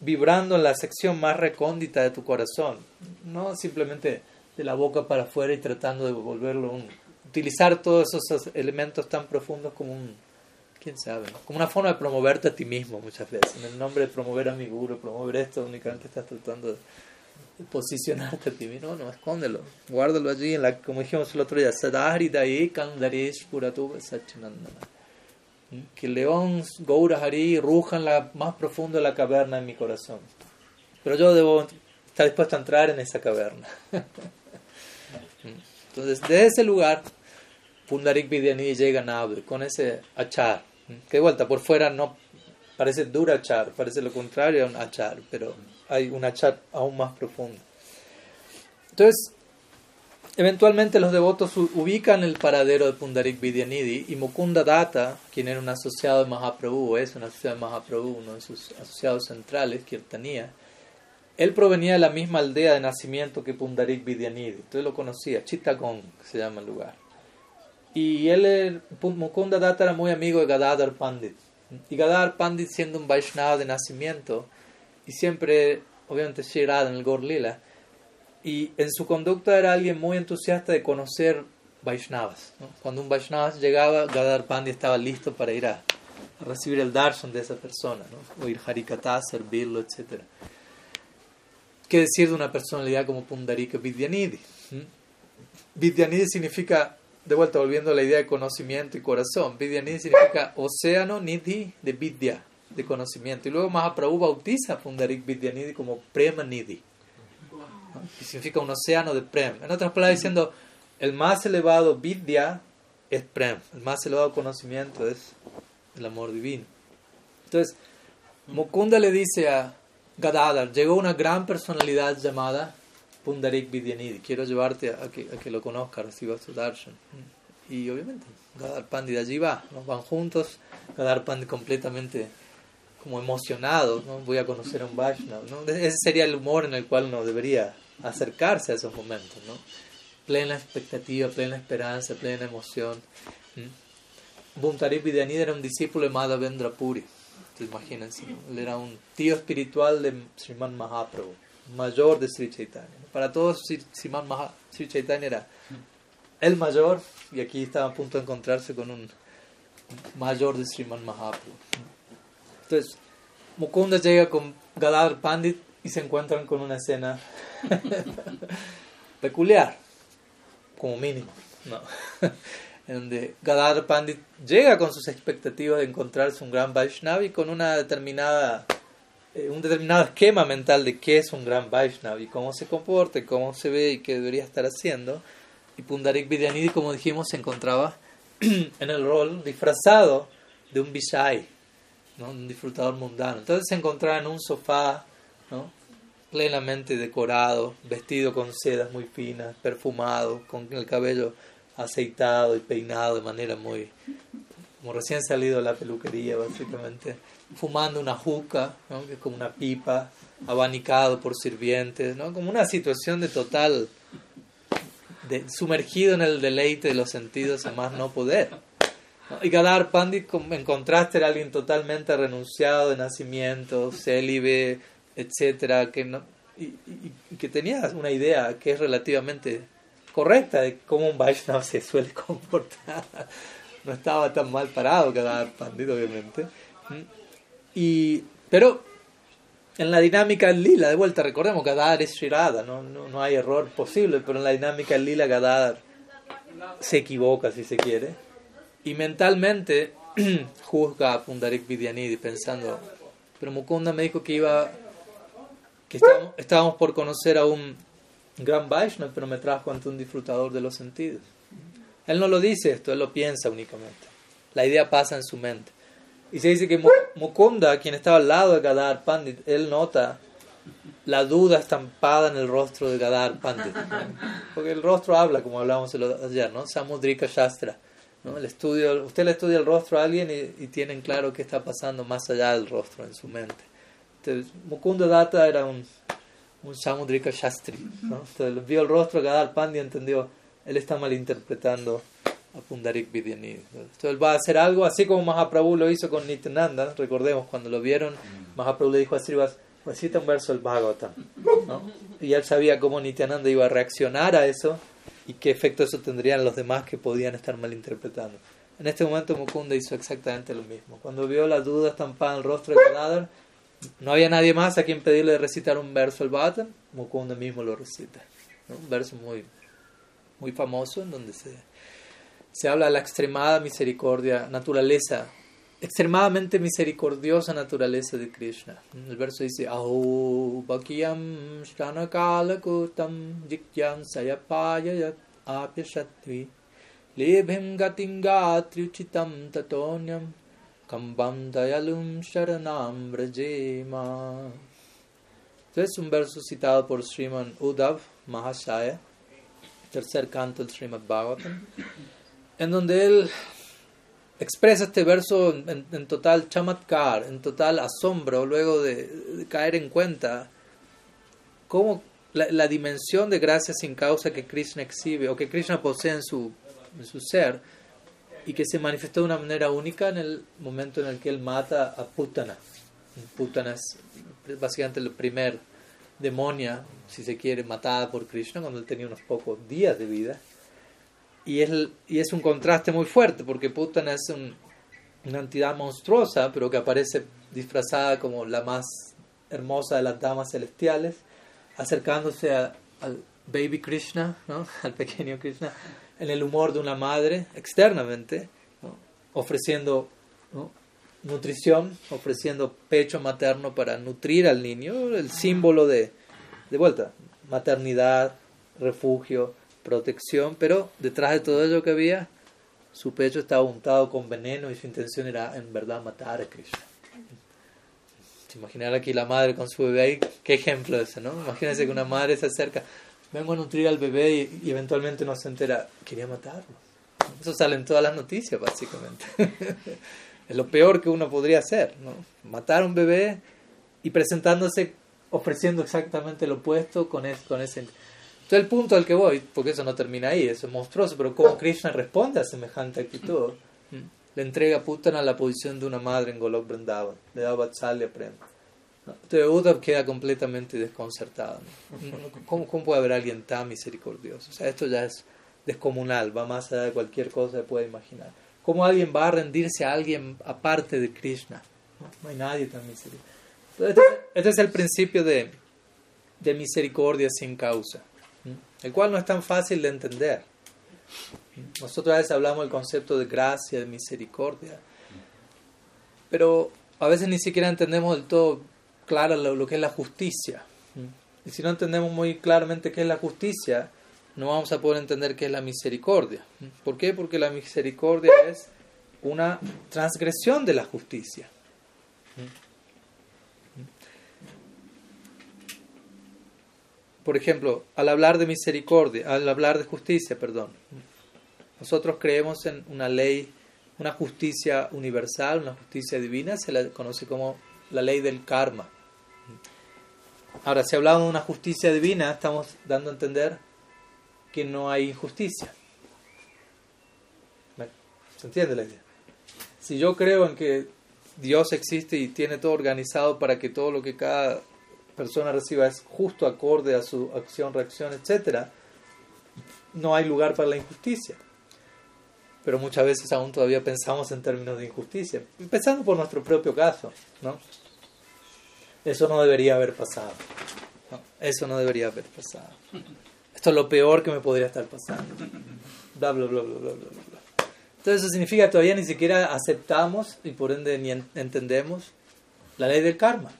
vibrando en la sección más recóndita de tu corazón, no simplemente de la boca para afuera y tratando de volverlo un, utilizar todos esos elementos tan profundos como un, quién sabe, como una forma de promoverte a ti mismo muchas veces. En el nombre de promover a mi guru, promover esto, únicamente estás tratando de posicionarte a ti mismo. No, no, escóndelo, guárdalo allí, en la, como dijimos el otro día, Que el león Gaurahari ruja en la más profunda de la caverna en mi corazón. Pero yo debo estar dispuesto a entrar en esa caverna. Entonces, de ese lugar, Pundarik Vidyani llega a Nabde con ese achar que de vuelta, por fuera no parece durachar, parece lo contrario a un achar, pero hay un achar aún más profundo. Entonces, eventualmente los devotos ubican el paradero de Pundarik Vidyanidhi y Mukunda Datta, quien era un asociado de Mahaprabhu, es un asociado de Mahaprabhu, uno de sus asociados centrales, Kirtaniya, él provenía de la misma aldea de nacimiento que Pundarik Vidyanidhi, entonces lo conocía, Chittagong se llama el lugar. Y él, Mukunda Datta era muy amigo de Gadadhar Pandit. Y Gadadhar Pandit siendo un Vaishnava de nacimiento, y siempre, obviamente, Shirada en el Gorlila, y en su conducta era alguien muy entusiasta de conocer Vaishnavas. Cuando un Vaishnava llegaba, Gadadhar Pandit estaba listo para ir a, recibir el darshan de esa persona, ¿no? oír Harikata, servirlo, etc. ¿Qué decir de una personalidad como Pundarika Vidyanidhi? Vidyanidhi significa de vuelta volviendo a la idea de conocimiento y corazón. Vidyanidhi significa océano nidhi de vidya, de conocimiento. Y luego Mahaprabhu bautiza a Pundarik Vidyanidhi como Prema Nidhi, que significa un océano de Prem. En otras palabras, diciendo, el más elevado vidya es Prem, el más elevado conocimiento es el amor divino. Entonces, Mukunda le dice a Gadadhar, llegó una gran personalidad llamada Pundarik Vidyanidhi, quiero llevarte a que, a que lo conozcas, recibas su darshan. Y obviamente, Gadar Pandit allí va, van juntos, Gadar Pandit completamente como emocionado, ¿no? voy a conocer a un Vaishnava. ¿no? Ese sería el humor en el cual uno debería acercarse a esos momentos. ¿no? Plena expectativa, plena esperanza, plena emoción. Buntarip Vidyanidhi era un discípulo de Madhavendra Puri. Imagínense, él era un tío espiritual de Sriman Mahaprabhu, mayor de Sri Chaitanya. Para todos, Maha, Sri Chaitanya era el mayor, y aquí estaba a punto de encontrarse con un mayor de Sriman Mahaprabhu. Entonces, Mukunda llega con Gadar Pandit y se encuentran con una escena peculiar, como mínimo. No. en donde Gadar Pandit llega con sus expectativas de encontrarse un gran Vaishnav y con una determinada, eh, un determinado esquema mental de qué es un gran Vaishnav y cómo se comporta, cómo se ve y qué debería estar haciendo. Y Pundarik Vidyanidhi, como dijimos, se encontraba en el rol disfrazado de un Vishai, ¿no? un disfrutador mundano. Entonces se encontraba en un sofá ¿no? plenamente decorado, vestido con sedas muy finas, perfumado, con el cabello aceitado y peinado de manera muy como recién salido de la peluquería básicamente fumando una juca que es como una pipa abanicado por sirvientes ¿no? como una situación de total de, sumergido en el deleite de los sentidos a más no poder y Gadar Pandit en contraste era alguien totalmente renunciado de nacimiento célibe etcétera que no y, que tenía una idea que es relativamente correcta de cómo un Vaishnava se suele comportar. No estaba tan mal parado cada pandito, obviamente. Y, pero en la dinámica lila, de vuelta, recordemos, Gadar es Shirada, no, no, no, hay error posible, pero en la dinámica lila Gadar se equivoca, si se quiere, y mentalmente juzga a Pundarik Vidyanidhi pensando, pero Mukunda me dijo que iba, que estábamos, estábamos por conocer a un gran Vaishnava, pero me trajo ante un disfrutador de los sentidos. Él no lo dice esto, él lo piensa únicamente. La idea pasa en su mente. Y se dice que Mukunda, quien estaba al lado de Gadar Pandit, él nota la duda estampada en el rostro de Gadar Pandit. Porque el rostro habla, como hablábamos ayer, ¿no? Samudrika Shastra. ¿no? El estudio, usted le estudia el rostro a alguien y, y tienen claro qué está pasando más allá del rostro en su mente. Entonces, Mukunda Datta era un un Samudrika Shastri. ¿no? Entonces vio el rostro de Gadar Pandya y entendió, él está malinterpretando a Pundarik Vidyanidhi. Entonces él va a hacer algo, así como Mahaprabhu lo hizo con Nityananda, recordemos, cuando lo vieron, Mahaprabhu le dijo a Srivas, recita un verso del Bhagavatam. ¿no? Y él sabía cómo Nityananda iba a reaccionar a eso y qué efecto eso tendría en los demás que podían estar malinterpretando. En este momento Mukunda hizo exactamente lo mismo. Cuando vio la duda estampada en el rostro de Gadadhar, no había nadie más a quien pedirle de recitar un verso al Bhattan, Mukunda mismo lo recita. Un verso muy, muy famoso en donde se, se habla de la extremada misericordia, naturaleza, extremadamente misericordiosa naturaleza de Krishna. El verso dice, Aho bhakyam shranakala kutam jikyam sayapaya apyashatvi lebhim gatim gatriuchitam tatonyam Kambam Dayalum Sharanam Brajema. es un verso citado por Sriman Uddhav Mahashaya, tercer canto del Srimad Bhagavatam, en donde él expresa este verso en, total chamatkar, en total asombro, luego de, caer en cuenta cómo la, dimensión de gracia sin causa que Krishna exhibe o que Krishna posee en su, ser y que se manifestó de una manera única en el momento en el que él mata a Putana. Putana es básicamente el primer demonia, si se quiere, matada por Krishna cuando él tenía unos pocos días de vida. Y es, y es un contraste muy fuerte porque Putana es una entidad monstruosa, pero que aparece disfrazada como la más hermosa de las damas celestiales, acercándose al baby Krishna, ¿no? al pequeño Krishna, en el humor de una madre externamente, ofreciendo nutrición, ofreciendo pecho materno para nutrir al niño, el símbolo de, de vuelta, maternidad, refugio, protección, pero detrás de todo ello que había, su pecho estaba untado con veneno y su intención era en verdad matar a Krishna. Imaginar aquí la madre con su bebé, qué ejemplo ese, ¿no? Imagínense que una madre se acerca, vengo a nutrir al bebé y, eventualmente no se entera, quería matarlo. Eso sale en todas las noticias, básicamente. es lo peor que uno podría hacer, ¿no? Matar a un bebé y presentándose ofreciendo exactamente lo opuesto con, ese, con ese... Entonces el punto al que voy, porque eso no termina ahí, eso es monstruoso, pero cómo Krishna responde a semejante actitud, le entrega a Putana la posición de una madre en Golok Vrindavan, le da Vatsalya Prem. Entonces Uddhav queda completamente desconcertado. ¿Cómo, ¿Cómo, puede haber alguien tan misericordioso? O sea, esto ya es descomunal, va más allá de cualquier cosa que pueda imaginar. ¿Cómo alguien va a rendirse a alguien aparte de Krishna? No, hay nadie tan misericordioso. Este, este, es el principio de, de misericordia sin causa, el cual no es tan fácil de entender. Nosotros a veces hablamos del concepto de gracia, de misericordia, pero a veces ni siquiera entendemos del todo claro lo, que es la justicia. Y si no entendemos muy claramente qué es la justicia, no vamos a poder entender qué es la misericordia. ¿Por qué? Porque la misericordia es una transgresión de la justicia. Por ejemplo, al hablar de misericordia, al hablar de justicia, perdón, nosotros creemos en una ley, una justicia universal, una justicia divina, se la conoce como la ley del karma. Ahora, si hablamos de una justicia divina, estamos dando a entender que no hay injusticia. ¿Se entiende la idea? Si yo creo en que Dios existe y tiene todo organizado para que todo lo que cada persona reciba es justo acorde a su acción, reacción, etc., no hay lugar para la injusticia pero muchas veces aún todavía pensamos en términos de injusticia, empezando por nuestro propio caso, ¿no? Eso no debería haber pasado. eso no debería haber pasado. Esto es lo peor que me podría estar pasando. Bla, bla, bla, bla, bla, bla. Entonces eso significa que todavía ni siquiera aceptamos y por ende ni entendemos la ley del karma.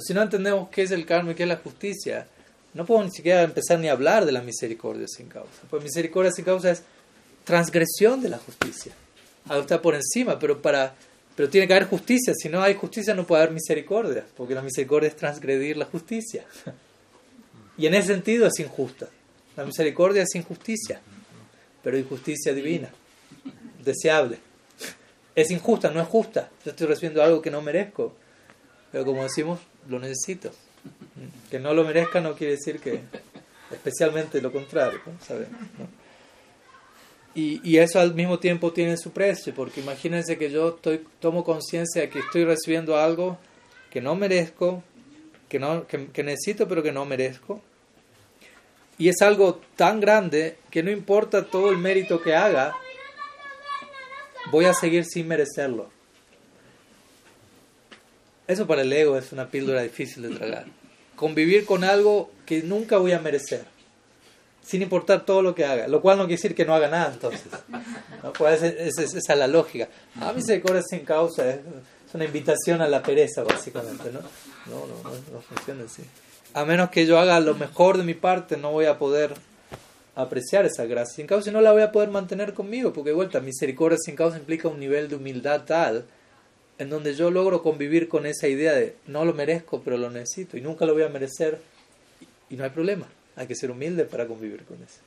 Si no entendemos qué es el karma y qué es la justicia, no podemos ni siquiera empezar ni a hablar de la misericordia sin causa. Pues misericordia sin causa es transgresión de la justicia. Algo está por encima, pero para pero tiene que haber justicia. Si no hay justicia, no puede haber misericordia, porque la misericordia es transgredir la justicia. Y en ese sentido es injusta. La misericordia es injusticia, pero injusticia divina, deseable. Es injusta, no es justa. Yo estoy recibiendo algo que no merezco, pero como decimos, lo necesito. Que no lo merezca no quiere decir que, especialmente lo contrario, ¿sabes? Y, eso al mismo tiempo tiene su precio, porque imagínense que yo estoy, tomo conciencia de que estoy recibiendo algo que no merezco, que, no, que, necesito pero que no merezco. Y es algo tan grande que no importa todo el mérito que haga, voy a seguir sin merecerlo. Eso para el ego es una píldora difícil de tragar. Convivir con algo que nunca voy a merecer sin importar todo lo que haga, lo cual no quiere decir que no haga nada entonces. ¿no? Pues esa es, la lógica. A mí sin causa, es, una invitación a la pereza básicamente, ¿no? No, no, no, funciona así. A menos que yo haga lo mejor de mi parte, no voy a poder apreciar esa gracia sin causa y no la voy a poder mantener conmigo, porque de vuelta, misericordia sin causa implica un nivel de humildad tal en donde yo logro convivir con esa idea de no lo merezco, pero lo necesito y nunca lo voy a merecer y no hay problema. Hay que ser humilde para convivir con eso.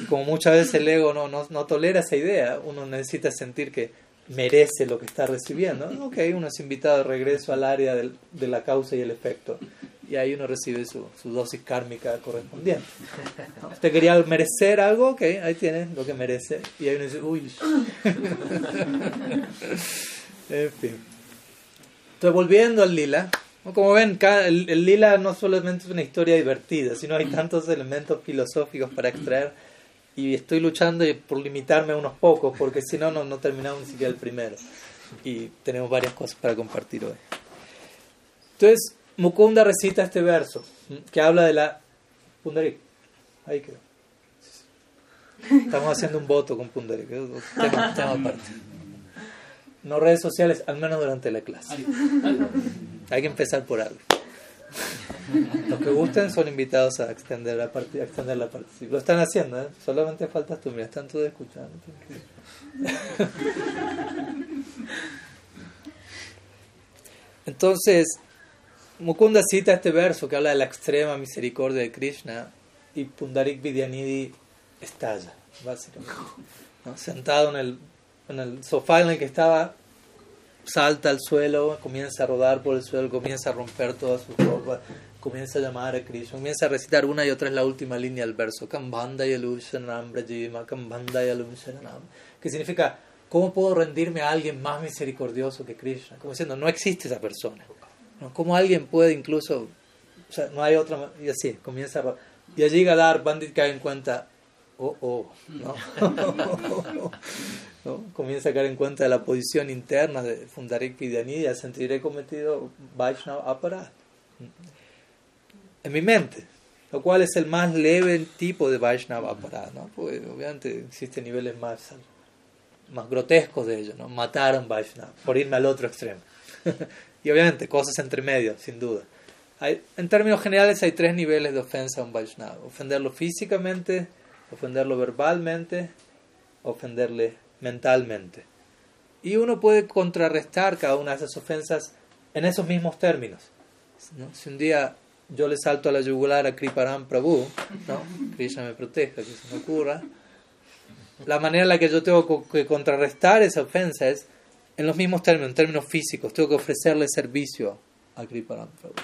Y como muchas veces el ego no, no, no tolera esa idea, uno necesita sentir que merece lo que está recibiendo. Ok, uno es invitado de regreso al área del, de la causa y el efecto. Y ahí uno recibe su, su dosis kármica correspondiente. ¿Usted quería merecer algo? Ok, ahí tiene lo que merece. Y ahí uno dice, uy. en fin. Entonces, volviendo al lila. Como ven, el, lila no solamente es una historia divertida, sino hay tantos elementos filosóficos para extraer y estoy luchando por limitarme a unos pocos, porque si no, no terminamos ni siquiera el primero. Y tenemos varias cosas para compartir hoy. Entonces, Mukunda recita este verso, que habla de la... Pundarik, ahí quedó. Estamos haciendo un voto con Pundarik, tema, tema aparte. No redes sociales, al menos durante la clase. Hay que empezar por algo. Los que gusten son invitados a extender la partida, extender la partida. Lo están haciendo, ¿eh? solamente faltas tú, mira, están todos escuchando. Entonces, Mukunda cita este verso que habla de la extrema misericordia de Krishna y Pundarik Vidyanidhi estalla, básicamente. Sentado en el, en el sofá en el que estaba, salta al suelo, comienza a rodar por el suelo, comienza a romper todas sus ropas, comienza a llamar a Krishna, comienza a recitar una y otra es la última línea del verso, que significa, ¿cómo puedo rendirme a alguien más misericordioso que Krishna? Como diciendo, no existe esa persona. ¿no? ¿Cómo alguien puede incluso, o sea, no hay otra, y así, comienza a... Y allí Gadar Bandit cae en cuenta, oh, oh, ¿no? Comienza a caer en cuenta de la posición interna de Fundarik Vidyanidhi y a sentir cometido Vaishnava Aparat en mi mente, lo cual es el más leve tipo de Vaishnava Aparat, ¿no? Porque obviamente existen niveles más, más grotescos de ello, ¿no? Matar a un Vaishnava, por irme al otro extremo. y obviamente cosas entre medio, sin duda. Hay, en términos generales hay tres niveles de ofensa a un Vaishnava. Ofenderlo físicamente, ofenderlo verbalmente, ofenderle mentalmente. Y uno puede contrarrestar cada una de esas ofensas en esos mismos términos. Si un día yo le salto a la yugular a Kriparam Prabhu, ¿no? Krishna me proteja, que se me ocurra. La manera en la que yo tengo que contrarrestar esa ofensa es en los mismos términos, en términos físicos. Tengo que ofrecerle servicio a Kriparam Prabhu.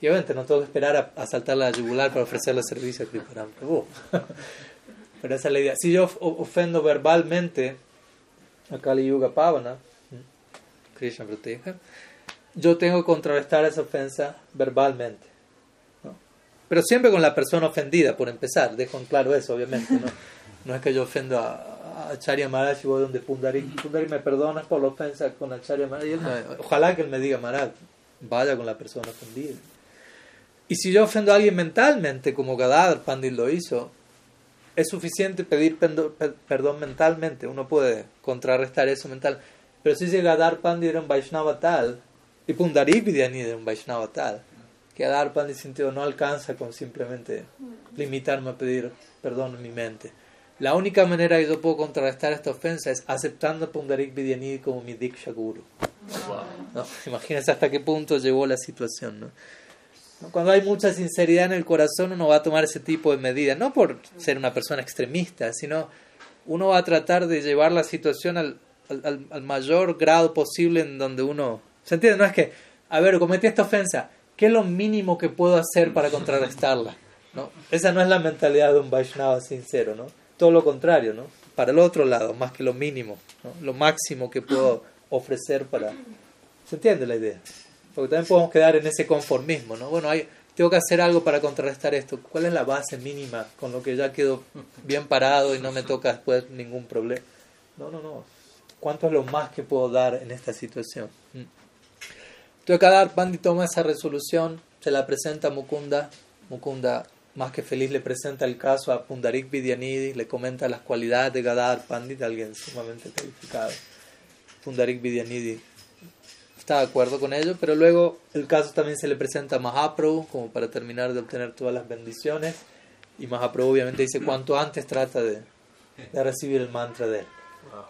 Y obviamente no tengo que esperar a, a saltar la yugular para ofrecerle servicio a Kriparam Prabhu. Pero esa es la idea. Si yo ofendo verbalmente a Kali Yuga Pavana, Krishna proteja, yo tengo que contrarrestar esa ofensa verbalmente. ¿no? Pero siempre con la persona ofendida, por empezar. Dejo en claro eso, obviamente. No, no es que yo ofendo a, Acharya Maharaj y voy donde Pundari. Pundari me perdona por la ofensa con Acharya Maharaj. ojalá que él me diga Maharaj, vaya con la persona ofendida. Y si yo ofendo a alguien mentalmente, como Gadadhar Pandit lo hizo, es suficiente pedir perdón mentalmente, uno puede contrarrestar eso mental. Pero si llega a dar Pandit era un Vaishnava tal, y Pundarik era un Vaishnava tal, que a dar Pandit sintió no alcanza con simplemente limitarme a pedir perdón en mi mente. La única manera que yo puedo contrarrestar esta ofensa es aceptando a Pundarik Vidyanidhi como mi Diksha Guru. ¿No? Imagínense hasta qué punto llegó la situación. ¿no? Cuando hay mucha sinceridad en el corazón, uno va a tomar ese tipo de medidas, no por ser una persona extremista, sino uno va a tratar de llevar la situación al, al, al mayor grado posible en donde uno... ¿Se entiende? No es que, a ver, cometí esta ofensa, ¿qué es lo mínimo que puedo hacer para contrarrestarla? ¿No? Esa no es la mentalidad de un Vaishnava sincero, ¿no? Todo lo contrario, ¿no? Para el otro lado, más que lo mínimo, ¿no? lo máximo que puedo ofrecer para... ¿Se entiende la idea? Porque también podemos quedar en ese conformismo, ¿no? Bueno, hay, tengo que hacer algo para contrarrestar esto. ¿Cuál es la base mínima con lo que ya quedo bien parado y no me toca después ningún problema? No, no, no. ¿Cuánto es lo más que puedo dar en esta situación? Entonces cada Pandit toma esa resolución, se la presenta a Mukunda. Mukunda, más que feliz, le presenta el caso a Pundarik Vidyanidhi, le comenta las cualidades de Gadar Pandit, alguien sumamente calificado. Pundarik Vidyanidhi está de acuerdo con ello, pero luego el caso también se le presenta a Mahaprabhu como para terminar de obtener todas las bendiciones y Mahaprabhu obviamente dice cuanto antes trata de, de recibir el mantra de él.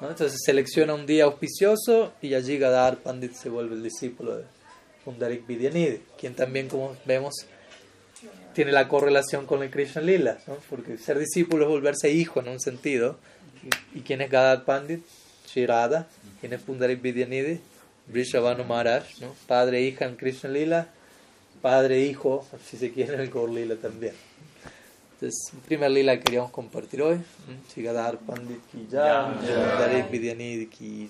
¿no? Entonces selecciona un día auspicioso y allí Gadar Pandit se vuelve el discípulo de Pundarik Vidyanidhi, quien también como vemos tiene la correlación con el Krishna Lila, ¿no? porque ser discípulo es volverse hijo en un sentido. ¿Y, quién es Gadar Pandit? Shirada. ¿Quién es Pundarik Vidyanidhi? Vrishabhanu Maharaj, ¿no? padre e hija en Krishna Lila, padre e hijo, si se quiere, en el Gaur Lila también. Entonces, primer lila que queríamos compartir hoy, Chigadar Pandit ki Darek Vidyanidhi ki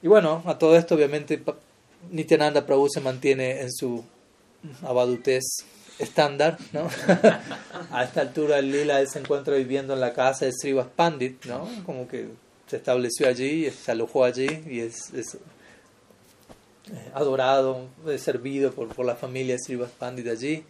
Y bueno, a todo esto obviamente Nityananda Prabhu se mantiene en su abadutez estándar, ¿no? a esta altura el lila él se encuentra viviendo en la casa de Srivas Pandit, ¿no? Como que se estableció allí, se alojó allí y es, eh, adorado, es servido por, por la familia Srivas Pandit allí.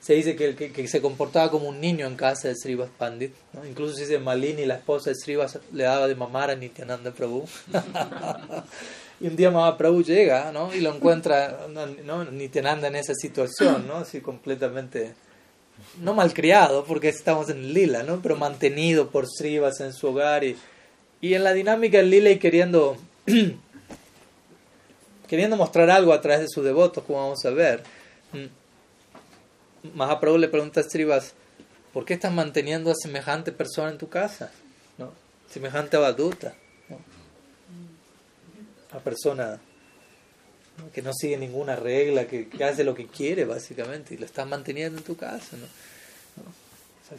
Se dice que, que, se comportaba como un niño en casa de Srivas Pandit. Incluso se dice Malini, la esposa de Srivas, le daba de mamar a Nityananda Prabhu. y un día Mahaprabhu llega ¿no? y lo encuentra ¿no? Nityananda en esa situación, ¿no? así completamente no malcriado, porque estamos en Lila, ¿no? pero mantenido por Srivas en su hogar y y en la dinámica del Lila y queriendo, queriendo mostrar algo a través de sus devotos, como vamos a ver. Mm, Mahaprabhu le pregunta a Srivas, ¿por qué estás manteniendo a semejante persona en tu casa? ¿No? Semejante abaduta. ¿no? Una persona que no sigue ninguna regla, que, hace lo que quiere básicamente, y lo estás manteniendo en tu casa. ¿no?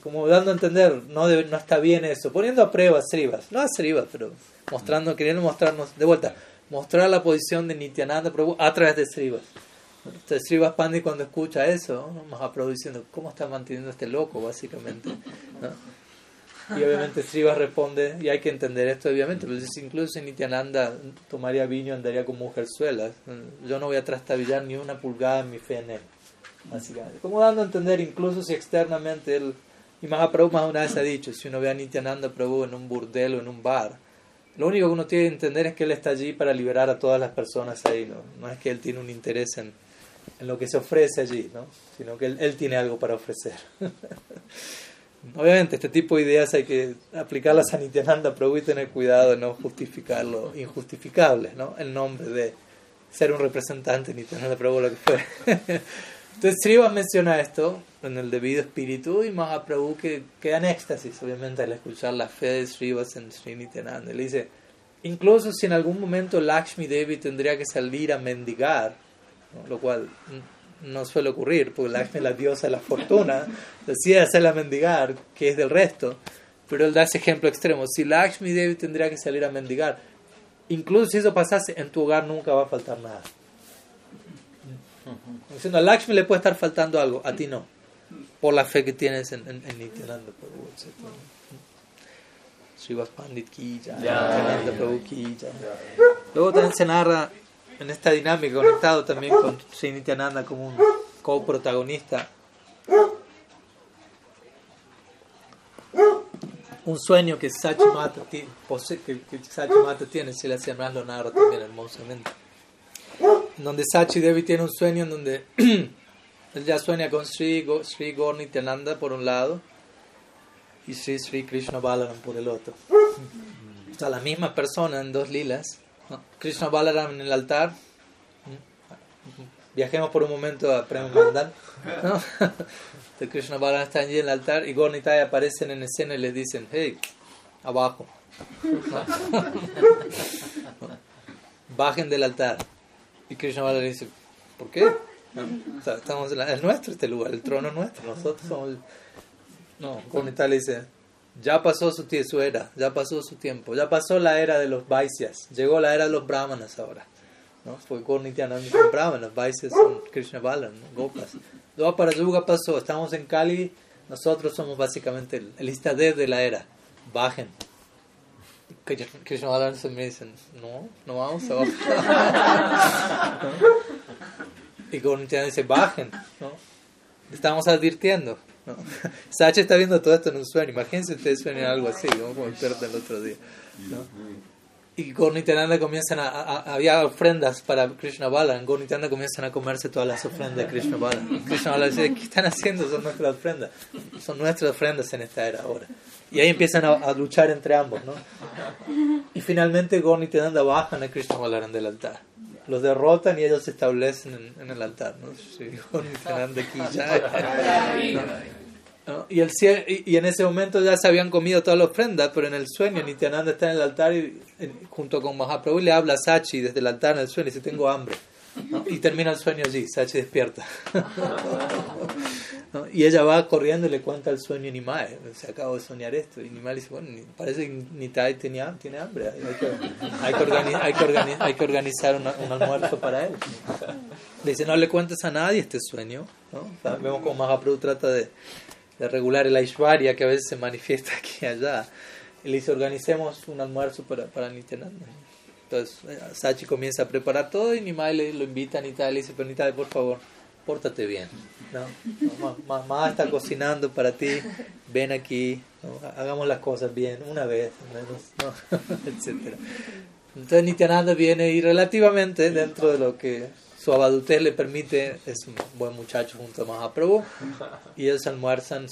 Como dando a entender, no, no está bien eso, poniendo a prueba Srivas, no a Srivas, pero mostrando, queriendo mostrarnos, de vuelta, mostrar la posición de Nityananda a través de Srivas. Entonces Srivas Pandi cuando escucha eso, ¿no? Mahaprabhu diciendo, ¿cómo está manteniendo este loco básicamente? Y obviamente Srivas responde, y hay que entender esto obviamente, pero incluso si Nityananda tomaría viño andaría con mujerzuelas, yo no voy a trastabillar ni una pulgada en mi fe en él. Básicamente. Como dando a entender, incluso si externamente él, y Mahaprabhu más una vez ha dicho, si uno ve a Nityananda Prabhu en un burdel o en un bar, lo único que uno tiene que entender es que él está allí para liberar a todas las personas ahí, no, no es que él tiene un interés en, en lo que se ofrece allí, ¿no? sino que él, él tiene algo para ofrecer. Obviamente, este tipo de ideas hay que aplicarlas a Nityananda Prabhu y tener cuidado de no justificar lo injustificable, ¿no? El nombre de ser un representante de Nityananda Prabhu, lo que fue. Entonces, Srivas menciona esto en el debido espíritu y Mahaprabhu que queda en éxtasis, obviamente, al escuchar la fe de Srivas en Sri Nityananda. Le dice, incluso si en algún momento Lakshmi Devi tendría que salir a mendigar, lo cual no suele ocurrir, porque Lakshmi es la diosa de la fortuna, decide hacerla mendigar, que es del resto, pero él da ese ejemplo extremo. Si Lakshmi Devi tendría que salir a mendigar, incluso si eso pasase, en tu hogar nunca va a faltar nada. Diciendo, a Lakshmi le puede estar faltando algo, a ti no, por la fe que tienes en, en, en Nityananda Prabhu, etc. Srivas Pandit ki Nityananda Prabhu ki Luego también se narra en esta dinámica, conectado también con Sri Nityananda como un coprotagonista. Un sueño que Sachi Mata, que, que Sachi Mata tiene, se le hace más lo narra también hermosamente. En donde Sachi Devi tiene un sueño en donde él ya sueña con Sri, Sri Gaur Nityananda por un lado y Sri Sri Krishna Balaram por el otro. O sea, la misma persona en dos lilas Krishna Balaram en el altar. Viajemos por un momento a Prem Mandal. ¿no? Krishna Balaram está allí en el altar y Gornitai aparecen en escena y les dicen, hey, abajo. Bajen del altar. Y Krishna Balaram dice, ¿por qué? O sea, estamos es nuestro este lugar, el trono es nuestro, nosotros somos... No, le dice, ya pasó su, su era, ya pasó su tiempo, ya pasó la era de los Vaisyas, llegó la era de los Brahmanas ahora. ¿no? Fue Gornityananda con Brahmanas, Vaisyas son Krishna Balan, ¿no? Gopas. Para Yuga pasó, estamos en Kali, nosotros somos básicamente el, el de la era, bajen. Krishna Balan se me dicen, no, no vamos a bajar. Y Gornityananda dice, bajen, ¿no? estamos advirtiendo. ¿no? Sacha está viendo todo esto en un sueño. Imagínense ustedes sueñan algo así, como el otro día. ¿no? Y Gornitananda comienzan a, Había ofrendas para Krishna Bala. En Gornitananda comienzan a comerse todas las ofrendas de Krishna Bala. Krishna Bala dice: ¿Qué están haciendo? Son nuestras ofrendas. Son nuestras ofrendas en esta era ahora. Y ahí empiezan a, luchar entre ambos. ¿no? Y finalmente Gornitananda bajan a Krishna Balaran del altar los derrotan y ellos se establecen en, el altar. ¿no? Y, el, y, en ese momento ya se habían comido toda la ofrenda, pero en el sueño Nityananda está en el altar y, junto con Mahaprabhu le habla a Sachi desde el altar en el sueño y dice, tengo hambre. Y termina el sueño allí, Sachi despierta. Y ella va corriendo y le cuenta el sueño a Nimae, se acabo de soñar esto. Y Nimae dice, bueno, parece que Nitai tiene, tiene hambre, hay que, hay que, organizar un almuerzo para él. Le dice, no le cuentes a nadie este sueño. ¿no? vemos cómo Mahaprabhu trata de, regular el Aishwarya que a veces se manifiesta aquí y allá. Le dice, organicemos un almuerzo para, para. Entonces eh, Sachi comienza a preparar todo y Nimae le, lo invita a Nitai le dice, pero Nitai, por favor, pórtate bien. ¿no? Mamá está cocinando para ti, ven aquí, hagamos las cosas bien, una vez, menos, etc. Entonces Nityananda viene y relativamente dentro de lo que su abadutez le permite, es un buen muchacho junto a Mahaprabhu, y ellos almuerzan,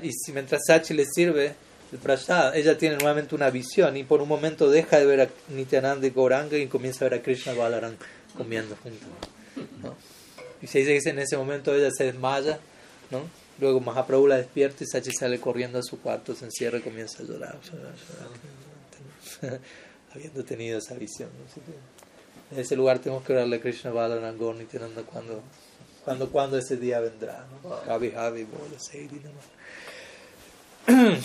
y mientras Sachi le sirve el prasad, ella tiene nuevamente una visión y por un momento deja de ver a Nityananda y Gauranga y comienza a ver a Krishna Balaram comiendo juntos. ¿no? Y se dice que en ese momento ella se desmaya ¿no? Luego Mahaprabhu la despierta y Sachi sale corriendo a su cuarto, se encierra y comienza a llorar. Habiendo tenido esa visión. En ese lugar tenemos que orarle a Krishna Balaram Gornitananda cuando, cuando, cuando ese día vendrá. ¿no?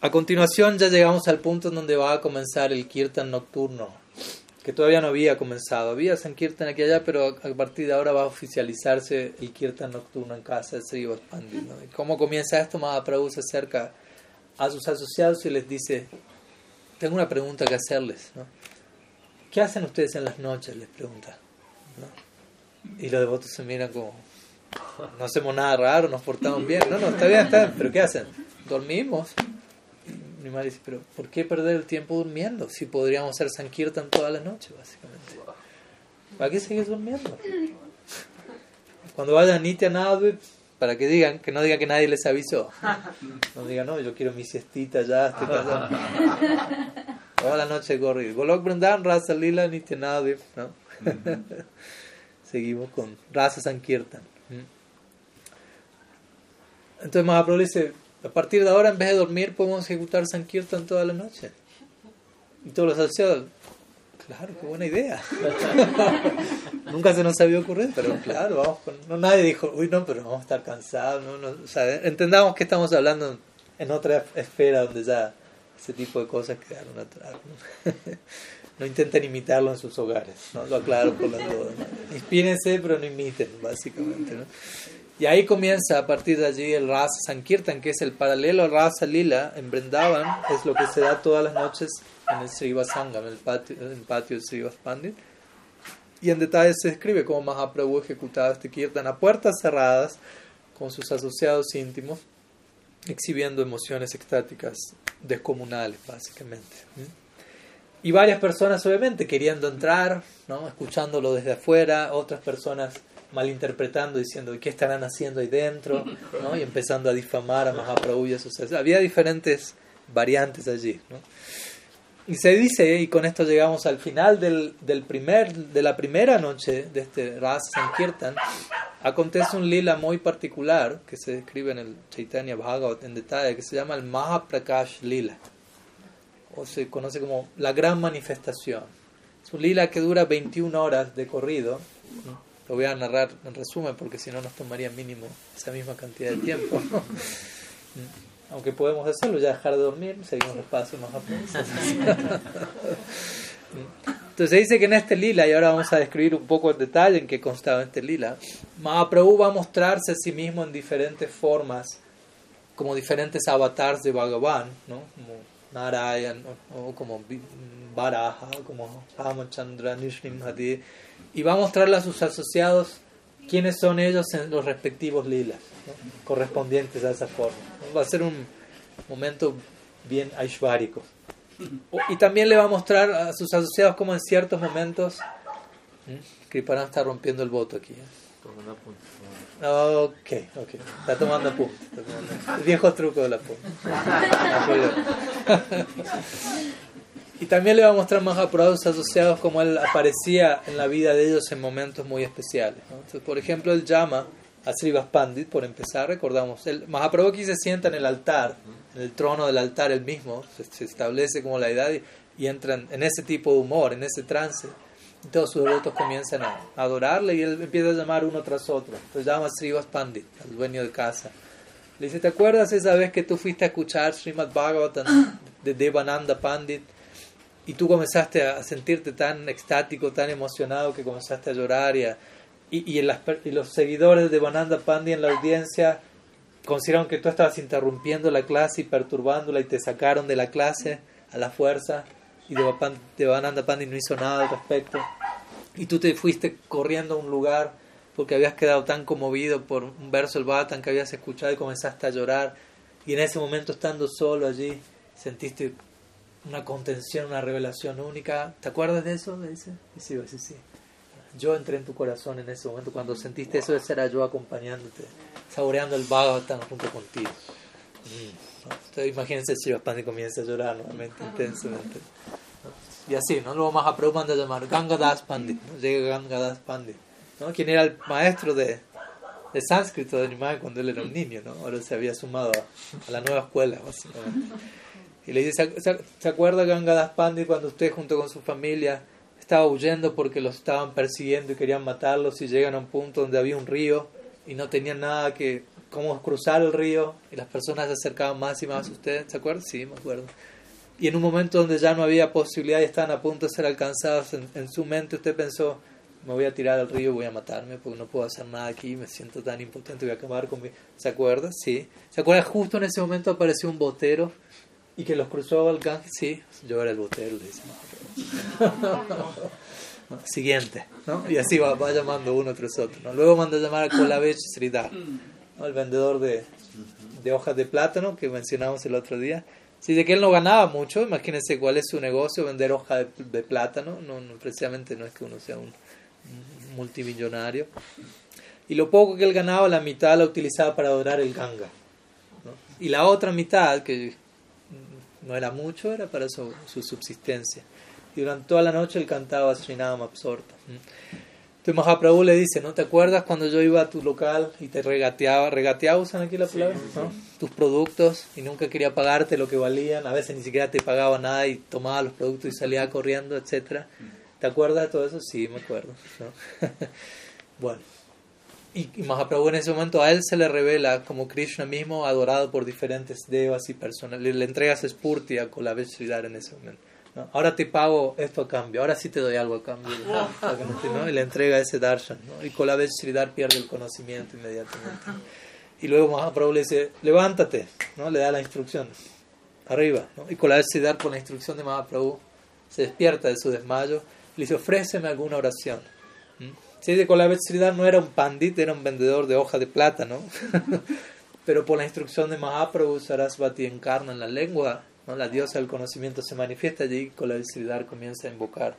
A continuación ya llegamos al punto en donde va a comenzar el kirtan nocturno, que todavía no había comenzado. Había Sankirtan aquí allá, pero a partir de ahora va a oficializarse el kirtan nocturno en casa de Sri Pandit. ¿no? ¿Cómo comienza esto? Mahaprabhu se acerca a sus asociados y les dice, tengo una pregunta que hacerles. ¿no? ¿Qué hacen ustedes en las noches? Les pregunta. Y los devotos se miran como, no hacemos nada raro, nos portamos bien. No, no, está bien, está bien, pero ¿qué hacen? Dormimos mi madre dice, pero ¿por qué perder el tiempo durmiendo? Si podríamos hacer Sankirtan toda la noche, básicamente. ¿Para qué seguir durmiendo? Cuando vayan a Nitya para que digan, que no digan que nadie les avisó. No digan, no, yo quiero mi siestita ya, estoy Toda la noche corrido. Golok Brandan, Rasa Lila, Nitya ¿no? Seguimos con Rasa Sankirtan. Entonces Mahaprabhu dice, a partir de ahora, en vez de dormir, podemos ejecutar Sankirtan toda la noche. Y todos los asociados, claro, qué buena idea. Nunca se nos había ocurrido, pero claro, vamos con... No, nadie dijo, uy, no, pero vamos a estar cansados. No, no, o entendamos que estamos hablando en otra esfera donde ya ese tipo de cosas quedaron atrás. ¿no? no intenten imitarlo en sus hogares, ¿no? lo aclaro por las dudas. Inspírense, pero no imiten, básicamente. ¿no? Y ahí comienza a partir de allí el Rasa Sankirtan, que es el paralelo al Rasa Lila en Brindavan, es lo que se da todas las noches en el Srivasangam, en el patio, en el patio Srivas Pandit. Y en detalle se describe cómo Mahaprabhu ejecutaba este Kirtan a puertas cerradas con sus asociados íntimos, exhibiendo emociones extáticas descomunales, básicamente. Y varias personas, obviamente, queriendo entrar, ¿no? escuchándolo desde afuera, otras personas malinterpretando, diciendo qué estarán haciendo ahí dentro, ¿no? y empezando a difamar a Mahaprabhu y a sus Había diferentes variantes allí. ¿no? Y se dice, y con esto llegamos al final del, del primer, de la primera noche de este Ras Sankirtan, acontece un lila muy particular que se describe en el Chaitanya Bhagavat en detalle, que se llama el Mahaprakash Lila, o se conoce como la gran manifestación. Es un lila que dura 21 horas de corrido. Lo voy a narrar en resumen porque si no nos tomaría mínimo esa misma cantidad de tiempo. Aunque podemos hacerlo, ya dejar de dormir, seguimos los pasos más apenas. Entonces dice que en este lila, y ahora vamos a describir un poco el detalle en qué constaba este lila, Mahaprabhu va a mostrarse a sí mismo en diferentes formas, como diferentes avatars de Bhagavan, ¿no? como Narayan, o, como Varaha, como Ramachandra, Nishrimhati, y va a mostrarle a sus asociados quiénes son ellos en los respectivos lilas correspondientes a esa forma. Va a ser un momento bien aishvárico. Y también le va a mostrar a sus asociados cómo en ciertos momentos Kriparan está rompiendo el voto aquí. ¿eh? Ok, ok. Está tomando apunte. El viejo truco de la punta. Y también le va a mostrar más sus asociados como él aparecía en la vida de ellos en momentos muy especiales. por ejemplo, él llama a Srivas Pandit, por empezar, recordamos, el Mahaprabhu aquí se sienta en el altar, en el trono del altar él mismo, se, establece como la edad y, entra en, ese tipo de humor, en ese trance. Y todos sus devotos comienzan a, adorarle y él empieza a llamar uno tras otro. Entonces llama a Srivas Pandit, al dueño de casa. Le dice, ¿te acuerdas esa vez que tú fuiste a escuchar Srimad Bhagavatam de Devananda Pandit? Y tú comenzaste a sentirte tan extático, tan emocionado que comenzaste a llorar y, y, y, los seguidores de Bananda Pandi en la audiencia consideraron que tú estabas interrumpiendo la clase y perturbándola y te sacaron de la clase a la fuerza y de Bananda Pandi no hizo nada al respecto. Y tú te fuiste corriendo a un lugar porque habías quedado tan conmovido por un verso del Bhatan que habías escuchado y comenzaste a llorar. Y en ese momento estando solo allí sentiste una contención, una revelación única. ¿Te acuerdas de eso? dice. Sí, sí, sí. Yo entré en tu corazón en ese momento. Cuando sentiste eso, ese era yo acompañándote, saboreando el Bhagavatam junto contigo. Mm. imagínense si Pandi comienza a llorar nuevamente, intensamente. Y así, ¿no? Luego más a llamar Ganga Das Pandit. ¿no? Llega Ganga Das Pandit. ¿no? Quien era el maestro de, de sánscrito de Nimai cuando él era un niño, ¿no? Ahora se había sumado a, la nueva escuela, básicamente. Y le dice, ¿se, acuerda Gangadas Pandi cuando usted junto con su familia estaba huyendo porque los estaban persiguiendo y querían matarlos y llegan a un punto donde había un río y no tenían nada que, cómo cruzar el río y las personas se acercaban más y más a usted, ¿se acuerda? Sí, me acuerdo. Y en un momento donde ya no había posibilidad y estaban a punto de ser alcanzados, en, su mente usted pensó, me voy a tirar al río voy a matarme porque no puedo hacer nada aquí, me siento tan impotente, voy a acabar con mi... ¿Se acuerda? Sí. ¿Se acuerda? Justo en ese momento apareció un botero y que los cruzó al Ganges. Sí, yo era el botero, le dice. Siguiente, ¿no? Y así va, va, llamando uno tras otro. ¿no? Luego manda a llamar a Kolavech Sridhar, ¿no? el vendedor de, de hojas de plátano que mencionamos el otro día. Si de que él no ganaba mucho, imagínense cuál es su negocio, vender hoja de, plátano, no, precisamente no es que uno sea un, multimillonario. Y lo poco que él ganaba, la mitad la utilizaba para adorar el ganga. Y la otra mitad, que no era mucho, era para su, su subsistencia. Y durante toda la noche él cantaba Srinam absorto. Entonces Mahaprabhu le dice, ¿no te acuerdas cuando yo iba a tu local y te regateaba, regateaba usan aquí la palabra, tus productos y nunca quería pagarte lo que valían, a veces ni siquiera te pagaba nada y tomaba los productos y salía corriendo, etcétera. ¿Te acuerdas de todo eso? Sí, me acuerdo. bueno, y, Mahaprabhu en ese momento a él se le revela como Krishna mismo adorado por diferentes devas y personas. Le, le entregas Spurti a Kolaveshridar en ese momento. Ahora te pago esto a cambio, ahora sí te doy algo a cambio. Y le entrega ese darshan. ¿no? Y con la vez Sridhar pierde el conocimiento inmediatamente. Y luego Mahaprabhu le dice, levántate, ¿no? le da la instrucción, arriba. ¿no? Y con la vez Sridhar, con la instrucción de Mahaprabhu, se despierta de su desmayo le dice, ofréceme alguna oración. Sí, de vez Sridhar no era un pandit, era un vendedor de hoja de plátano. Pero por la instrucción de Mahaprabhu, Sarasvati encarna en la lengua la diosa del conocimiento se manifiesta allí y la Sridhar comienza a invocar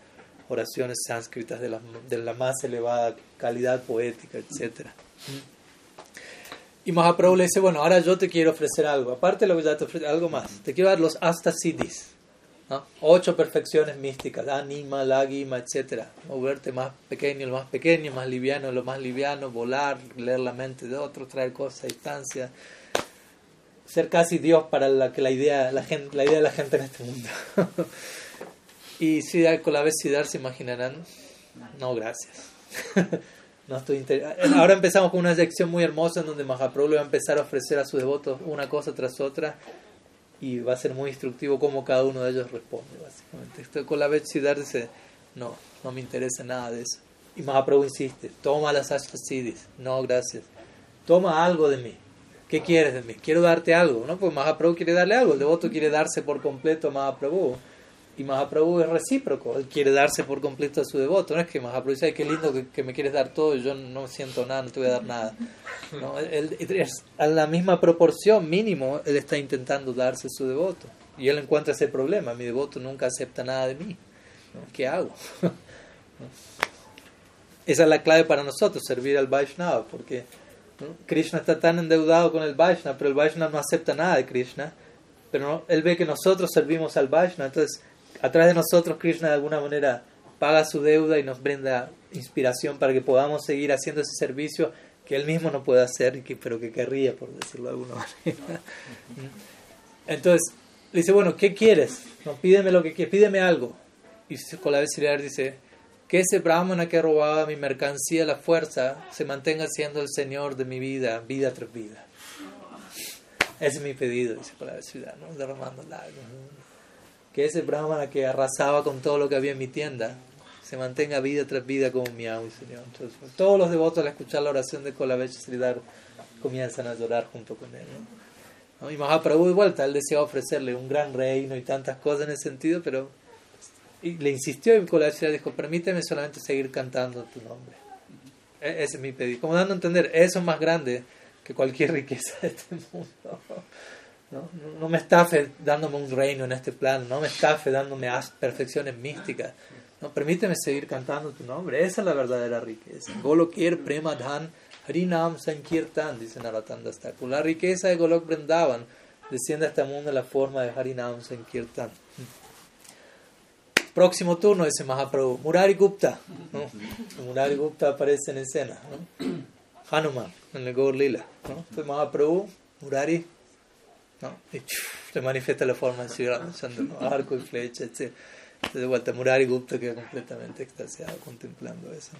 oraciones sánscritas de la, de la más elevada calidad poética, etc. Y Mahaprabhu le dice, bueno, ahora yo te quiero ofrecer algo, aparte de lo que ya te ofrece, algo más. Te quiero dar los hasta siddhis, ocho perfecciones místicas, anima, lagima, etc. Moverte más pequeño, lo más pequeño, más liviano, lo más liviano, volar, leer la mente de otros, traer cosas a distancia ser casi Dios para la que la idea, la gente, la idea de la gente en este mundo. y si con la vez se imaginarán, no, gracias. no estoy Ahora empezamos con una sección muy hermosa en donde Mahaprabhu le va a empezar a ofrecer a sus devotos una cosa tras otra y va a ser muy instructivo cómo cada uno de ellos responde, básicamente. con la vez dice, no, no me interesa nada de eso. Y Mahaprabhu insiste, toma las Ashtasidis, no, gracias. Toma algo de mí. ¿Qué quieres de mí? Quiero darte algo, ¿no? Pues Mahaprabhu quiere darle algo, el devoto quiere darse por completo a Mahaprabhu. Y Mahaprabhu es recíproco, él quiere darse por completo a su devoto. No es que Mahaprabhu dice, Ay, qué lindo que, me quieres dar todo yo no siento nada, no te voy a dar nada. ¿No? Él, a la misma proporción, mínimo, él está intentando darse a su devoto. Y él encuentra ese problema, mi devoto nunca acepta nada de mí. ¿Qué hago? Esa es la clave para nosotros, servir al Vaishnava, porque Krishna está tan endeudado con el Vaishnava, pero el Vaishnava no acepta nada de Krishna. Pero él ve que nosotros servimos al Vaishnava, entonces a través de nosotros Krishna de alguna manera paga su deuda y nos brinda inspiración para que podamos seguir haciendo ese servicio que él mismo no puede hacer, pero que querría, por decirlo de alguna manera. Entonces, le dice, bueno, ¿qué quieres? No, pídeme lo que quieres, pídeme algo. Y con la vez dice, que ese brahmana que robaba mi mercancía la fuerza se mantenga siendo el señor de mi vida, vida tras vida. Ese es mi pedido, dice para la ciudad, ¿no? derramando lágrimas. Que ese brahmana que arrasaba con todo lo que había en mi tienda se mantenga vida tras vida como mi amo y señor. Todos los devotos al escuchar la oración de Kolavecha Sridhar comienzan a llorar junto con él. ¿no? Y Mahaprabhu de vuelta, él deseaba ofrecerle un gran reino y tantas cosas en ese sentido, pero y le insistió y le dijo, permíteme solamente seguir cantando tu nombre. E-, ese es mi pedido. Como dando a entender, eso es más grande que cualquier riqueza de este mundo. No, no me estafe dándome un reino en este plan, no me estafe dándome perfecciones místicas. No, permíteme seguir cantando tu nombre. Esa es la verdadera riqueza. Golokir Premadhan Harinam Sankirtan, dice Narottam La riqueza de Golok Brindavan desciende a este mundo en la forma de Harinam Sankirtan. Próximo turno, dice Mahaprabhu. Murari Gupta. Murari Gupta aparece en escena. Hanuman en el Gaur Lila. ¿no? Entonces Mahaprabhu, Murari, ¿no? y le manifiesta la forma de Sri ¿no? arco y flecha, etc. Entonces de vuelta Murari Gupta queda completamente extasiado contemplando eso.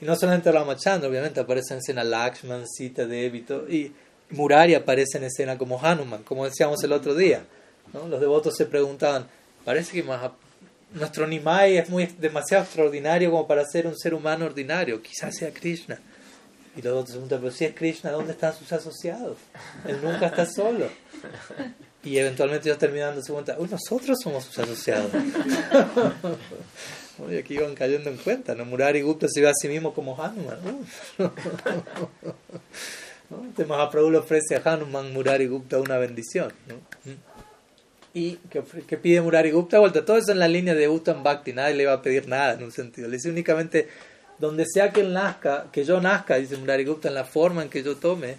Y no solamente Ramachandra, obviamente aparece en escena Lakshman, Sita, Devi, y Murari aparece en escena como Hanuman, como decíamos el otro día. ¿no? Los devotos se preguntaban, parece que nuestro Nimai es muy, demasiado extraordinario como para ser un ser humano ordinario, quizás sea Krishna. Y los se preguntan, pero si es Krishna, ¿dónde están sus asociados? Él nunca está solo. Y eventualmente ellos terminan dándose cuenta, uy, nosotros somos sus asociados. Y aquí iban cayendo en cuenta, ¿no? Murari Gupta se ve a sí mismo como Hanuman. ¿no? Este Mahaprabhu le ofrece a Hanuman Murari Gupta una bendición. ¿no? ¿Y que, pide Murari Gupta? Vuelta, todo eso en la línea de Uttam Bhakti, nadie le va a pedir nada en un sentido. Le dice únicamente, donde sea que él nazca, que yo nazca, dice Murari Gupta, en la forma en que yo tome,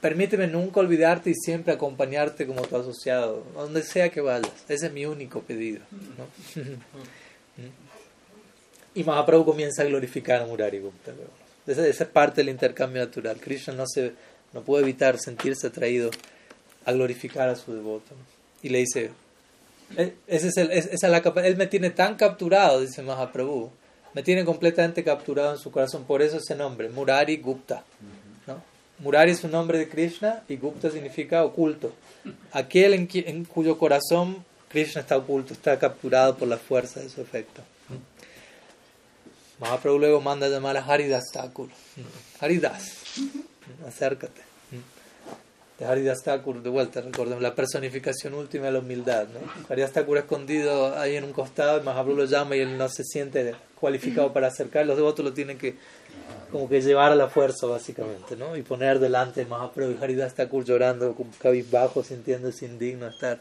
permíteme nunca olvidarte y siempre acompañarte como tu asociado, donde sea que vayas. Ese es mi único pedido. ¿no? y Mahaprabhu comienza a glorificar a Murari Gupta. Esa, es parte del intercambio natural. Krishna no, se, no puede evitar sentirse atraído a glorificar a su devoto. Y le dice, e, ese es el, esa la, él me tiene tan capturado, dice Mahaprabhu, me tiene completamente capturado en su corazón. Por eso ese nombre, Murari Gupta. Murari es un nombre de Krishna y Gupta significa oculto. Aquel en, en cuyo corazón Krishna está oculto, está capturado por la fuerza de su efecto. Mahaprabhu luego manda a llamar a Haridas Thakur. Haridas, acércate. De Haridas Thakur, de vuelta, recordemos, la personificación última de la humildad. ¿no? Haridas Thakur escondido ahí en un costado, Mahaprabhu lo llama y él no se siente cualificado para acercar. Los devotos lo tienen que como que llevar a la fuerza, básicamente, ¿no? Y poner delante de Mahaprabhu y Haridas llorando, cabizbajo, sintiéndose indigno estar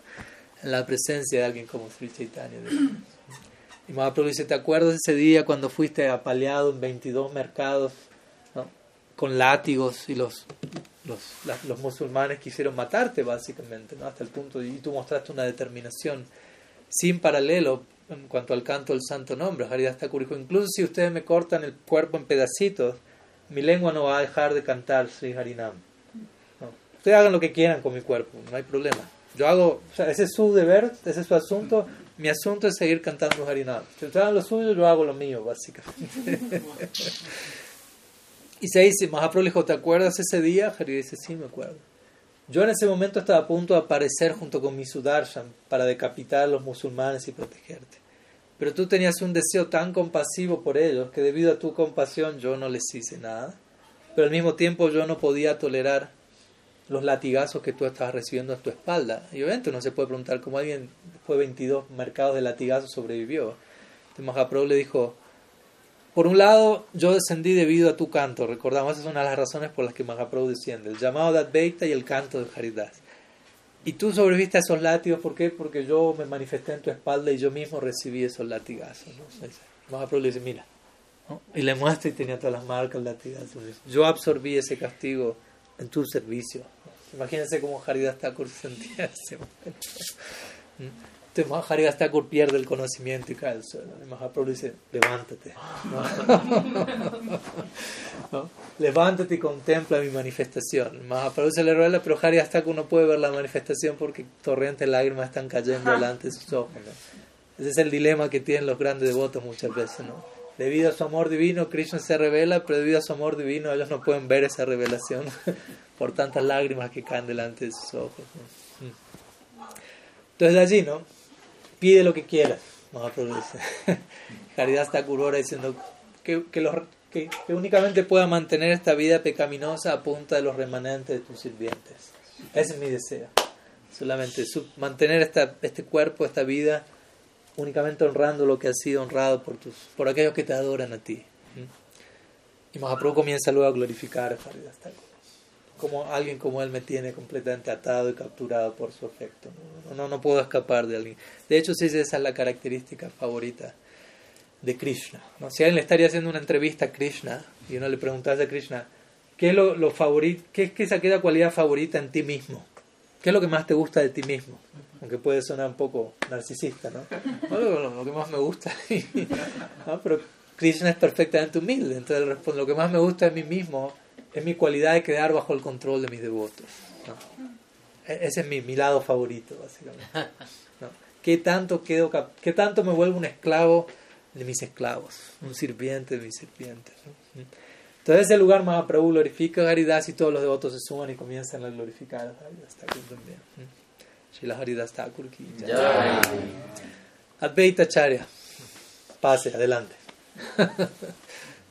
en la presencia de alguien como Sri Chaitanya. Y Mahaprabhu dice, ¿te acuerdas ese día cuando fuiste apaleado en 22 mercados con látigos y los, los, los, musulmanes quisieron matarte básicamente, ¿no? hasta el punto, y tú mostraste una determinación sin paralelo en cuanto al canto del santo nombre, Haridas Thakur incluso si ustedes me cortan el cuerpo en pedacitos, mi lengua no va a dejar de cantar Sri Harinam. Ustedes hagan lo que quieran con mi cuerpo, no hay problema. Yo hago, o sea, ese es su deber, ese es su asunto, mi asunto es seguir cantando Harinam. Si ustedes hagan lo suyo, yo hago lo mío, básicamente. y se dice, Mahaprabhu le dijo, ¿te acuerdas ese día? Hari dice, sí, me acuerdo. Yo en ese momento estaba a punto de aparecer junto con mi Sudarshan para decapitar a los musulmanes y protegerte. Pero tú tenías un deseo tan compasivo por ellos que debido a tu compasión yo no les hice nada. Pero al mismo tiempo yo no podía tolerar los latigazos que tú estabas recibiendo a tu espalda. Y obviamente uno se puede preguntar cómo alguien después de 22 mercados de latigazos sobrevivió. Mahaprabhu le dijo, por un lado, yo descendí debido a tu canto. Recordamos, esa es una de las razones por las que Mahaprabhu desciende. El llamado de Advaita y el canto de Haridas. Y tú sobreviviste a esos látigos, ¿por qué? Porque yo me manifesté en tu espalda y yo mismo recibí esos latigazos. Mahaprabhu le dice, mira. Y le muestra y tenía todas las marcas latigazos. Yo absorbí ese castigo en tu servicio. Imagínense cómo Haridas en ese momento. Entonces Haridas Thakur pierde el conocimiento y cae al suelo. Y Mahaprabhu dice, levántate. Levántate y contempla mi manifestación. Mahaprabhu se le revela, pero Haridas Thakur no puede ver la manifestación porque torrentes de lágrimas están cayendo delante de sus ojos. Ese es el dilema que tienen los grandes devotos muchas veces. ¿no? Debido a su amor divino, Krishna se revela, pero debido a su amor divino, ellos no pueden ver esa revelación por tantas lágrimas que caen delante de sus ojos. Entonces, allí, ¿no? Pide lo que quieras, Mahaprabhu dice. Está curora diciendo que, que, los, que, únicamente pueda mantener esta vida pecaminosa a punta de los remanentes de tus sirvientes. Ese es mi deseo. Solamente mantener esta, este cuerpo, esta vida únicamente honrando lo que ha sido honrado por, tus, por aquellos que te adoran a ti. ¿Mm? Y Mahaprabhu comienza luego a glorificar a Haridas Como alguien como él me tiene completamente atado y capturado por su afecto. No, no, puedo escapar de alguien. De hecho, sí, esa es la característica favorita de Krishna. ¿no? Si alguien le estaría haciendo una entrevista a Krishna y uno le preguntase a Krishna, ¿qué es, lo, lo favorito, qué, es esa cualidad favorita en ti mismo? ¿Qué es lo que más te gusta de ti mismo? aunque puede sonar un poco narcisista, ¿no? lo, que más me gusta, ¿no? pero Krishna es perfectamente humilde, entonces responde, lo que más me gusta de mí mismo es mi cualidad de quedar bajo el control de mis devotos. E-, ese es mi, mi lado favorito, básicamente. ¿Qué, tanto quedo, ¿Qué tanto me vuelvo un esclavo de mis esclavos? Un sirviente de mis sirvientes. Entonces, ese lugar Mahaprabhu glorifica a Haridas y todos los devotos se suman y comienzan a glorificar a Haridas Thakur también. Shila Haridas Thakur ki Advaita Charya. Pase, adelante.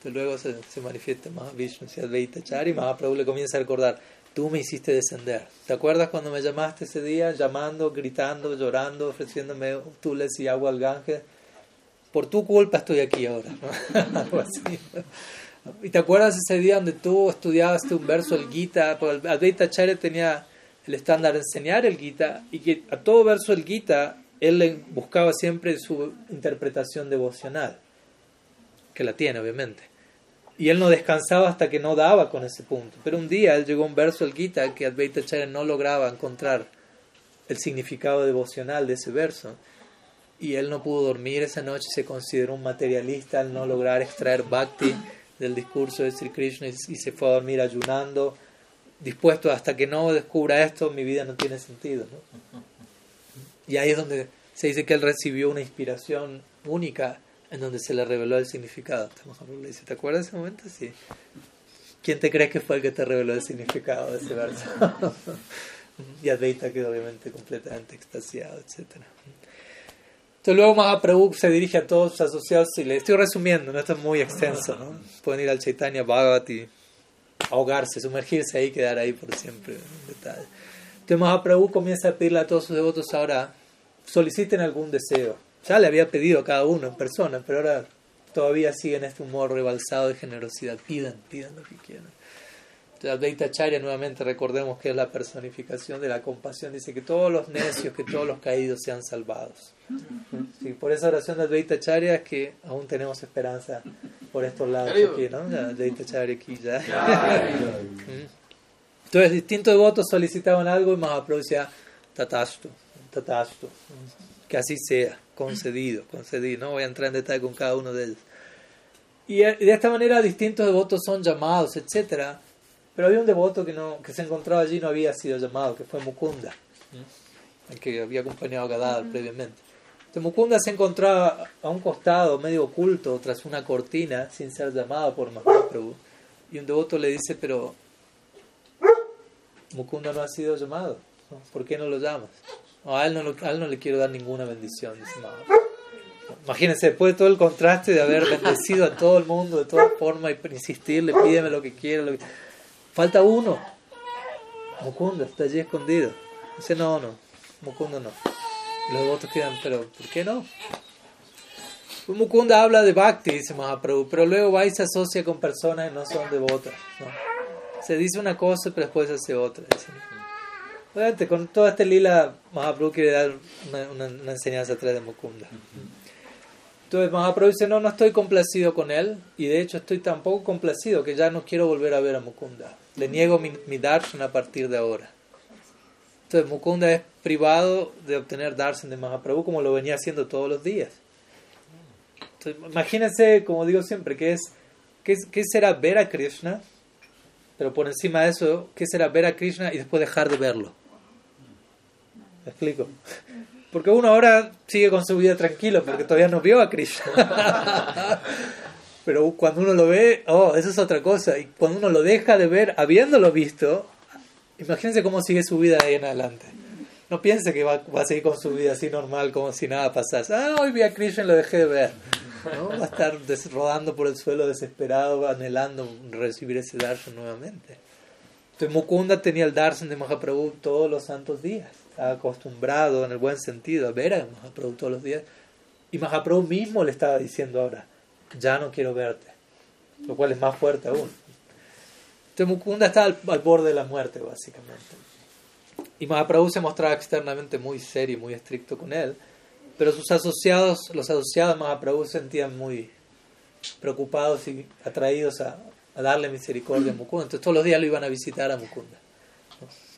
Luego se, se manifiesta Mahavishnu y Advaita Charya y Mahaprabhu le comienza a recordar tú me hiciste descender. ¿Te acuerdas cuando me llamaste ese día, llamando, gritando, llorando, ofreciéndome tules y agua al Ganges? Por tu culpa estoy aquí ahora. ¿Y te acuerdas ese día donde tú estudiabas un verso del Gita? Advaita Acharya tenía el estándar de enseñar el Gita y que a todo verso del Gita él buscaba siempre su interpretación devocional, que la tiene obviamente. Y él no descansaba hasta que no daba con ese punto. Pero un día él llegó un verso del Gita que Advaita Acharya no lograba encontrar el significado devocional de ese verso. Y él no pudo dormir esa noche, se consideró un materialista al no lograr extraer bhakti del discurso de Sri Krishna y se fue a dormir ayunando, dispuesto hasta que no descubra esto, mi vida no tiene sentido. Y ahí es donde se dice que él recibió una inspiración única en donde se le reveló el significado. ¿te acuerdas de ese momento? Sí. ¿Quién te crees que fue el que te reveló el significado de ese verso? y Advaita quedó obviamente completamente extasiado, etc. Entonces luego Mahaprabhu se dirige a todos sus asociados y le estoy resumiendo, no esto es muy extenso, ¿no? Pueden ir al Chaitanya Bhagavat y ahogarse, sumergirse ahí quedar ahí por siempre. Entonces Mahaprabhu comienza a pedirle a todos sus devotos ahora, soliciten algún deseo. Ya le había pedido a cada uno en persona, pero ahora todavía sigue en este humor rebalsado de generosidad. Pidan, pidan lo que quieran. Advaita Acharya, nuevamente recordemos que es la personificación de la compasión. Dice que todos los necios, que todos los caídos sean salvados. Sí, por esa oración de Advaita Acharya es que aún tenemos esperanza por estos lados aquí, ¿no? Advaita Acharya aquí ya. Entonces, distintos devotos solicitaban algo y Mahaprabhu decía, tatastu, tatastu, que así sea concedido, concedido. No voy a entrar en detalle con cada uno de ellos. Y de esta manera distintos devotos son llamados, etcétera. Pero había un devoto que no que se encontraba allí no había sido llamado, que fue Mukunda, el que había acompañado a Gadadhar previamente. Entonces Mukunda se encontraba a un costado, medio oculto, tras una cortina, sin ser llamado por Mahaprabhu. Y un devoto le dice, pero Mukunda no ha sido llamado, ¿por qué no lo llamas? A, él no, él no le quiero dar ninguna bendición, dice Imagínense, después de todo el contraste de haber bendecido a todo el mundo de todas formas y insistirle, pídeme lo que quiera. Que... Falta uno. Mukunda está allí escondido. Dice, no, no, Mukunda no. Los devotos quedan, pero ¿por qué no? Pues Mukunda habla de Bhakti, dice Mahaprabhu, pero luego va y se asocia con personas que no son devotas. Se dice una cosa, pero después hace otra. Obviamente, con toda esta lila, Mahaprabhu quiere dar una, una, enseñanza atrás de Mukunda. Entonces Mahaprabhu dice, no, no estoy complacido con él, y de hecho estoy tampoco complacido que ya no quiero volver a ver a Mukunda. Le niego mi, mi darshan a partir de ahora. Entonces Mukunda es privado de obtener darshan de Mahaprabhu como lo venía haciendo todos los días. Entonces, imagínense, como digo siempre, que es, ¿qué, ¿qué será ver a Krishna? Pero por encima de eso, ¿qué será ver a Krishna y después dejar de verlo? ¿Me explico? Porque uno ahora sigue con su vida tranquilo porque todavía no vio a Krishna. Pero cuando uno lo ve, oh, eso es otra cosa. Y cuando uno lo deja de ver, habiéndolo visto, imagínense cómo sigue su vida ahí en adelante. No piense que va, a seguir con su vida así normal, como si nada pasase. Ah, hoy vi a Krishna y lo dejé de ver. ¿no? Va a estar rodando por el suelo desesperado, anhelando recibir ese darshan nuevamente. Entonces Mukunda tenía el darshan de Mahaprabhu todos los santos días acostumbrado en el buen sentido a ver a Mahaprabhu todos los días. Y Mahaprabhu mismo le estaba diciendo ahora, ya no quiero verte. Lo cual es más fuerte aún. Entonces Mukunda está al, borde de la muerte, básicamente. Y Mahaprabhu se mostraba externamente muy serio y muy estricto con él. Pero sus asociados, los asociados de Mahaprabhu se sentían muy preocupados y atraídos a, a darle misericordia a Mukunda. Entonces todos los días lo iban a visitar a Mukunda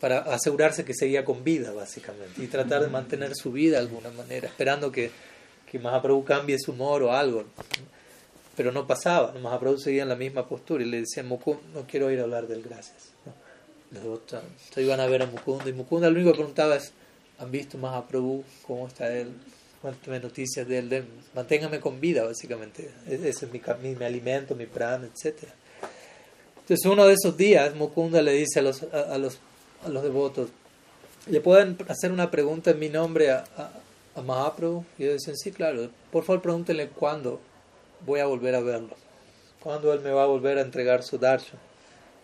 para asegurarse que seguía con vida, básicamente, y tratar de mantener su vida de alguna manera, esperando que, que Mahaprabhu cambie su humor o algo. pero no pasaba. Mahaprabhu seguía en la misma postura y le decían, Mukunda, no quiero ir a hablar del gracias. Otros iban a ver a Mukunda y Mukunda lo único que preguntaba es, ¿han visto Mahaprabhu? ¿Cómo está él? Cuéntame noticias de él. manténgame con vida, básicamente. Ese es mi, mi, alimento, mi prana, etc. Entonces uno de esos días Mukunda le dice a los, a, los, a los devotos, ¿le pueden hacer una pregunta en mi nombre a, a, Mahaprabhu? Y ellos dicen, sí, claro. Por favor, pregúntenle cuándo voy a volver a verlo. ¿Cuándo él me va a volver a entregar su darshan?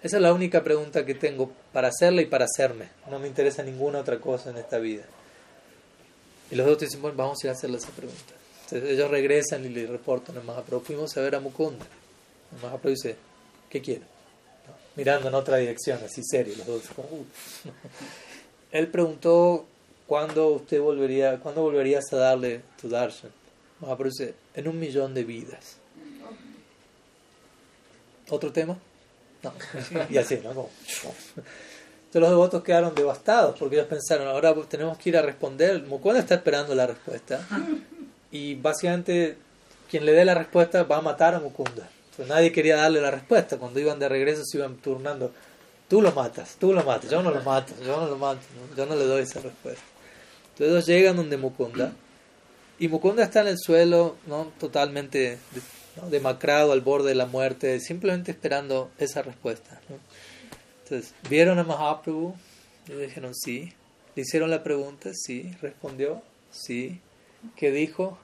Esa es la única pregunta que tengo para hacerle y para hacerme. No me interesa ninguna otra cosa en esta vida. Y los otros dicen, bueno, vamos a ir a hacerle esa pregunta. Entonces ellos regresan y le reportan a Mahaprabhu, fuimos a ver a Mukunda. Mahaprabhu dice, ¿qué quiere? Mirando en otra dirección, así serio, los dos. Él preguntó, ¿cuándo usted volvería, cuándo volverías a darle tu darshan? Mahaprabhu dice, en un millón de vidas. ¿Otro tema? No. Y así, ¿no? Entonces los devotos quedaron devastados porque ellos pensaron, ahora tenemos que ir a responder. Mukunda está esperando la respuesta. Y básicamente quien le dé la respuesta va a matar a Mukunda. Nadie quería darle la respuesta. Cuando iban de regreso se iban turnando. Tú lo matas, tú lo matas, yo no lo mato, yo no lo mato, yo no le doy esa respuesta. Entonces llegan donde Mukunda y Mukunda está en el suelo, ¿no? totalmente demacrado al borde de la muerte, simplemente esperando esa respuesta. Entonces, vieron a Mahaprabhu, le dijeron sí, le hicieron la pregunta, sí, respondió, sí, ¿qué dijo?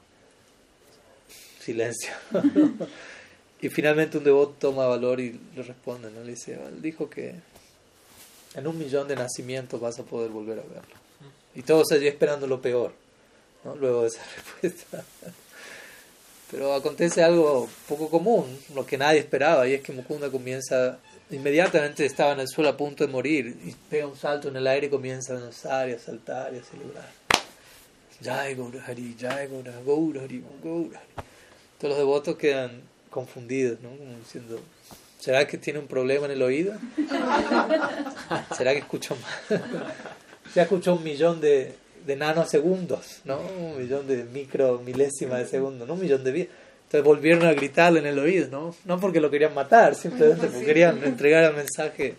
Silencio. y finalmente un devoto toma valor y le responde, ¿no? Le dice, dijo que en un millón de nacimientos vas a poder volver a verlo. Y todos allí esperando lo peor luego de esa respuesta. Pero acontece algo poco común, lo que nadie esperaba, y es que Mukunda comienza, inmediatamente estaba en el suelo a punto de morir, y pega un salto en el aire y comienza a danzar y a saltar y a celebrar. Jai Gaura Hari, Jai Gaura, Gaura Hari, Gaura Todos los devotos quedan confundidos, ¿no? Como diciendo, ¿será que tiene un problema en el oído? ¿Será que escuchó mal? ¿Se escuchó un millón de, de nanosegundos, ¿no? Un millón de micro milésimas de segundo, no un millón de vidas. Entonces volvieron a gritarle en el oído, ¿no? No porque lo querían matar, simplemente porque querían entregar el mensaje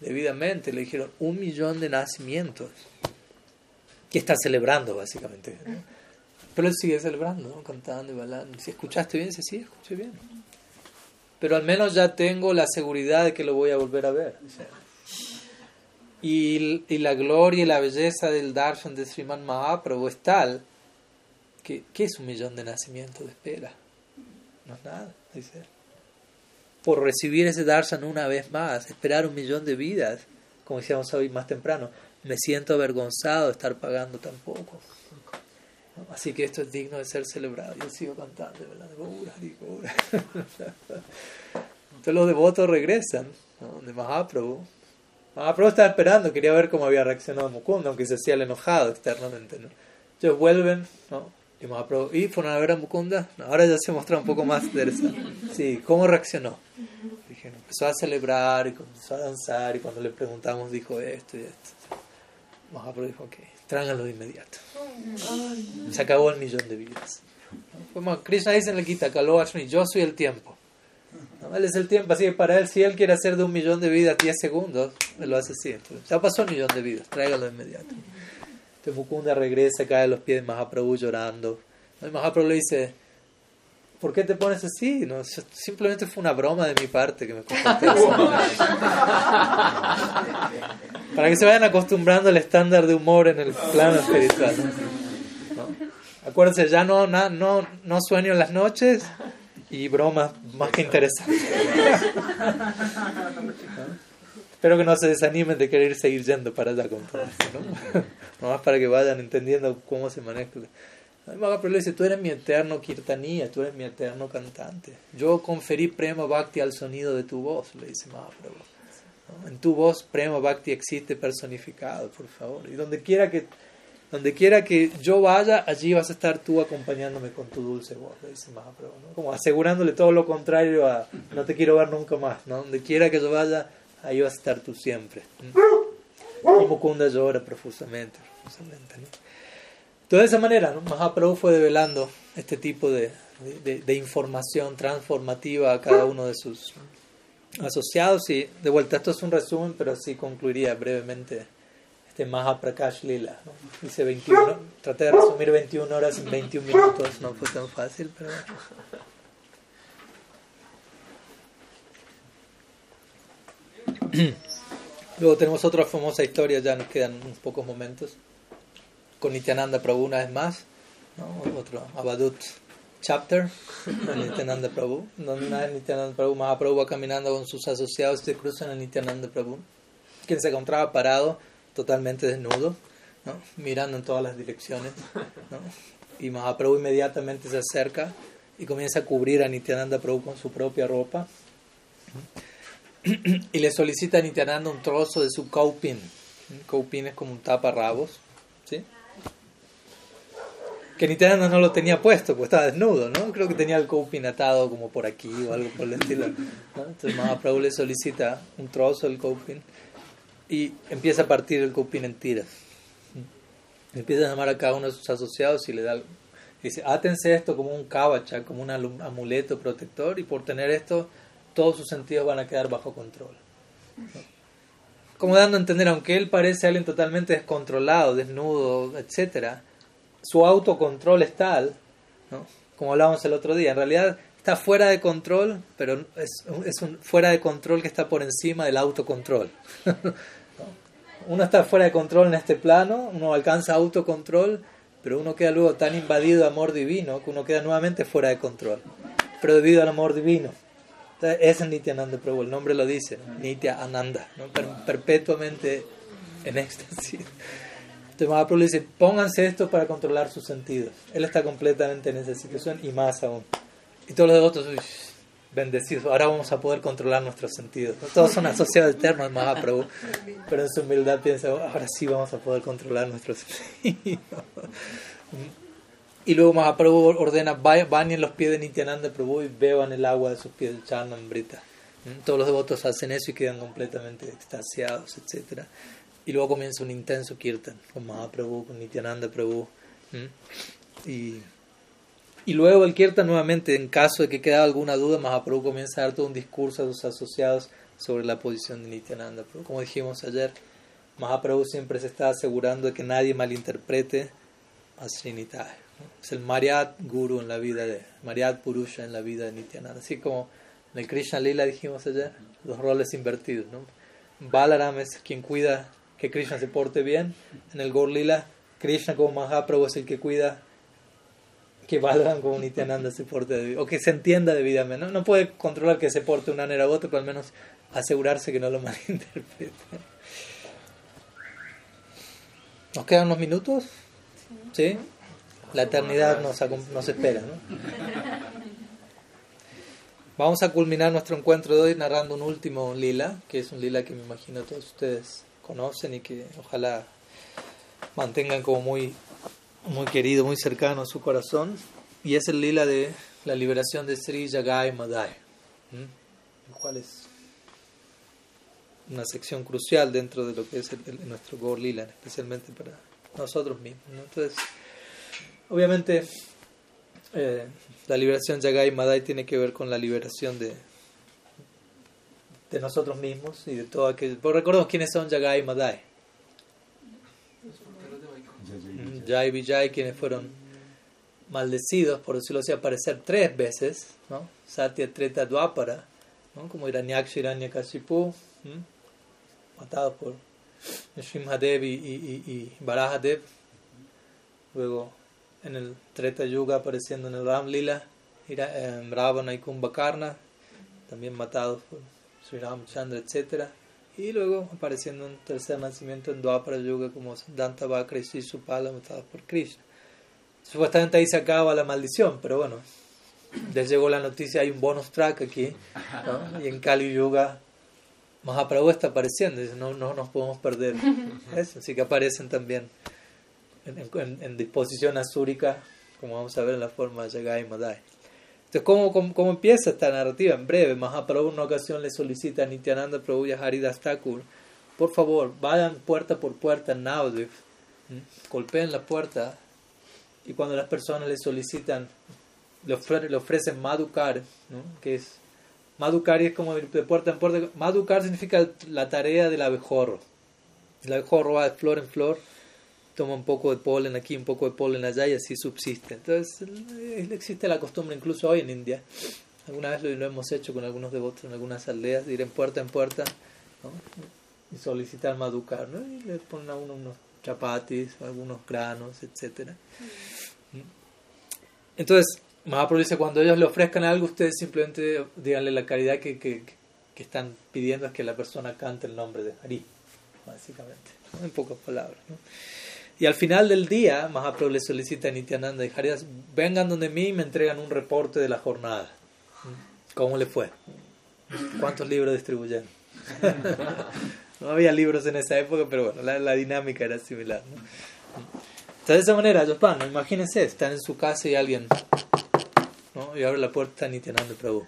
debidamente. Le dijeron un millón de nacimientos. Que está celebrando, básicamente. Pero él sigue celebrando, ¿no? cantando y bailando. Si escuchaste bien, dice, sí, escuché bien. Pero al menos ya tengo la seguridad de que lo voy a volver a ver. Y, la gloria y la belleza del darshan de Sriman Mahaprabhu es tal que ¿qué es un millón de nacimientos de espera? No es nada, dice. Por recibir ese darshan una vez más, esperar un millón de vidas, como decíamos hoy más temprano, me siento avergonzado de estar pagando tan poco. Así que esto es digno de ser celebrado. Yo sigo cantando, ¿verdad? Entonces los devotos regresan de Mahaprabhu Mahaprabhu estaba esperando, quería ver cómo había reaccionado Mukunda, aunque se hacía el enojado externamente. ¿no? Entonces vuelven, ¿no? Y Mahaprabhu, ¿y fueron a ver a Mukunda? ahora ya se muestra un poco más interesante. Sí, ¿cómo reaccionó? Dijeron, empezó a celebrar y comenzó a danzar y cuando le preguntamos dijo esto y esto. Mahaprabhu dijo, ok, tráiganlo de inmediato. Se acabó el millón de vidas. Krishna dice en el Gita, yo soy el tiempo. Él es el tiempo, así que para él, si él quiere hacer de un millón de vidas 10 segundos, él lo hace así. ya pasó un millón de vidas, tráigalo de inmediato. Entonces Mukunda regresa, cae a los pies de Mahaprabhu llorando. Y Mahaprabhu le dice, ¿por qué te pones así? No, simplemente fue una broma de mi parte que me Para que se vayan acostumbrando al estándar de humor en el plano espiritual. Acuérdense, ya no, no, no sueño en las noches, y bromas más que interesantes. Espero que no se desanimen de querer seguir yendo para allá con todo esto, ¿no? Nomás para que vayan entendiendo cómo se maneja. Pero le dice, tú eres mi eterno kirtanía, tú eres mi eterno cantante. Yo conferí prema bhakti al sonido de tu voz, le dice Mahaprabhu. En tu voz prema bhakti existe personificado, por favor. Y donde quiera que donde quiera que yo vaya, allí vas a estar tú acompañándome con tu dulce voz, dice Mahaprabhu. Como asegurándole todo lo contrario a no te quiero ver nunca más, ¿no? Donde quiera que yo vaya, ahí vas a estar tú siempre. Y Mukunda llora profusamente, profusamente, ¿no? De esa manera. Mahaprabhu fue develando este tipo de, de, información transformativa a cada uno de sus asociados. Y de vuelta, esto es un resumen, pero así concluiría brevemente este Mahaprakash Lila. Dice 21, traté de resumir 21 horas en 21 minutos, no fue tan fácil, pero Luego tenemos otra famosa historia, ya nos quedan unos pocos momentos, con Nityananda Prabhu una vez más, otro Abadut chapter de Nityananda Prabhu, donde una vez Nityananda Prabhu, Mahaprabhu va caminando con sus asociados y se cruzan a Nityananda Prabhu, quien se encontraba parado totalmente desnudo, mirando en todas las direcciones. Y Mahaprabhu inmediatamente se acerca y comienza a cubrir a Nityananda Prabhu con su propia ropa. Y le solicita a Nityananda un trozo de su kaupin. Kaupin es como un taparrabos. Que Nityananda no lo tenía puesto, pues estaba desnudo, ¿no? Creo que tenía el kaupin atado como por aquí o algo por el estilo. Entonces Mahaprabhu le solicita un trozo del kaupin y empieza a partir el copín en tiras. Empieza a llamar a cada uno de sus asociados y le da dice, átense esto como un kavacha, como un amuleto protector y por tener esto todos sus sentidos van a quedar bajo control. Como dando a entender, aunque él parece alguien totalmente descontrolado, desnudo, etc., su autocontrol es tal, como hablábamos el otro día, en realidad está fuera de control, pero es, un fuera de control que está por encima del autocontrol. uno está fuera de control en este plano, uno alcanza autocontrol, pero uno queda luego tan invadido de amor divino que uno queda nuevamente fuera de control, pero debido al amor divino. Entonces, es Nityananda Prabhu, el nombre lo dice, Nitya Ananda, perpetuamente en éxtasis. Entonces Mahaprabhu le dice, pónganse esto para controlar sus sentidos. Él está completamente en esa situación y más aún. Y todos los devotos, bendecidos, ahora vamos a poder controlar nuestros sentidos. Todos son asociados eternos Mahaprabhu, pero en su humildad piensa, ahora sí vamos a poder controlar nuestros sentidos. Y luego Mahaprabhu ordena, bañen los pies de Nityananda Prabhu y beban el agua de sus pies del Charnamrita. Todos los devotos hacen eso y quedan completamente extasiados, etc. Y luego comienza un intenso kirtan con Mahaprabhu, con Nityananda Prabhu. Y y luego el Kirtan nuevamente, en caso de que quede alguna duda, Mahaprabhu comienza a dar todo un discurso a sus asociados sobre la posición de Nityananda. Pero como dijimos ayer, Mahaprabhu siempre se está asegurando de que nadie malinterprete a Srinitaya. Es el Mariat Guru en la vida de, Mariat Purusha en la vida de Nityananda. Así como en el Krishna Lila dijimos ayer, los roles invertidos. ¿no? Balaram es quien cuida que Krishna se porte bien. En el Gaur Lila, Krishna como Mahaprabhu es el que cuida que valgan como Nityananda se porte o que se entienda debidamente. ¿no? no puede controlar que se porte una manera u otra, pero al menos asegurarse que no lo malinterprete. ¿Nos quedan unos minutos? ¿Sí? La eternidad nos, nos espera, ¿no? Vamos a culminar nuestro encuentro de hoy narrando un último lila, que es un lila que me imagino todos ustedes conocen y que ojalá mantengan como muy muy querido, muy cercano a su corazón, y es el lila de la liberación de Sri Jagai Madai, el cual es una sección crucial dentro de lo que es nuestro Gaur Lila, especialmente para nosotros mismos. Entonces, obviamente, eh, la liberación Jagai Madai tiene que ver con la liberación de, de nosotros mismos y de todo aquello. Pero recordemos quiénes son Jagai Madai. Jai Vijay, quienes fueron maldecidos, por decirlo así, aparecer tres veces, ¿no? Satya, Treta, Dwapara, ¿no? como Hiranyaksha, Hiranyakashipu, matados por Shimhadev y, y, y, Barahadev. Luego en el Treta Yuga apareciendo en el Ram Lila, Ravana y Kumbhakarna, también matados por Sri Ramchandra, etcétera y luego apareciendo un tercer nacimiento en Dwapara Yuga como Dantavakra y Sisupala matados por Krishna. Supuestamente ahí se acaba la maldición, pero bueno, les llegó la noticia, hay un bonus track aquí, y en Kali Yuga Mahaprabhu está apareciendo, no, no nos podemos perder eso, así que aparecen también en, disposición azúrica, como vamos a ver en la forma de Yagai Madai. Entonces, ¿cómo, cómo, empieza esta narrativa? En breve, Mahaprabhu en una ocasión le solicita a Nityananda Prabhu y a Haridas Thakur, por favor, vayan puerta por puerta en golpeen la puerta y cuando las personas le solicitan le, le ofrecen Madhukar, ¿no? que es Madhukar es como de puerta en puerta. Madhukar significa la tarea del abejorro. El abejorro va de flor en flor, toma un poco de polen aquí, un poco de polen allá y así subsiste. Entonces existe la costumbre incluso hoy en India. Alguna vez lo, hemos hecho con algunos devotos en algunas aldeas, de ir en puerta en puerta y solicitar Madhukar. ¿no? Y le ponen a uno unos chapatis, algunos granos, etc. Mm. Entonces, Mahaprabhu dice, cuando ellos le ofrezcan algo, ustedes simplemente díganle la caridad que, que, que están pidiendo es que la persona cante el nombre de Hari, básicamente, en pocas palabras. Y al final del día, Mahaprabhu le solicita a Nityananda y Haridas, vengan donde mí y me entregan un reporte de la jornada. ¿Cómo le fue? ¿Cuántos libros distribuyeron? no había libros en esa época, pero bueno, la, la dinámica era similar. Entonces, de esa manera, ellos van, imagínense, están en su casa y alguien ¿no? y abre la puerta Nityananda Prabhu.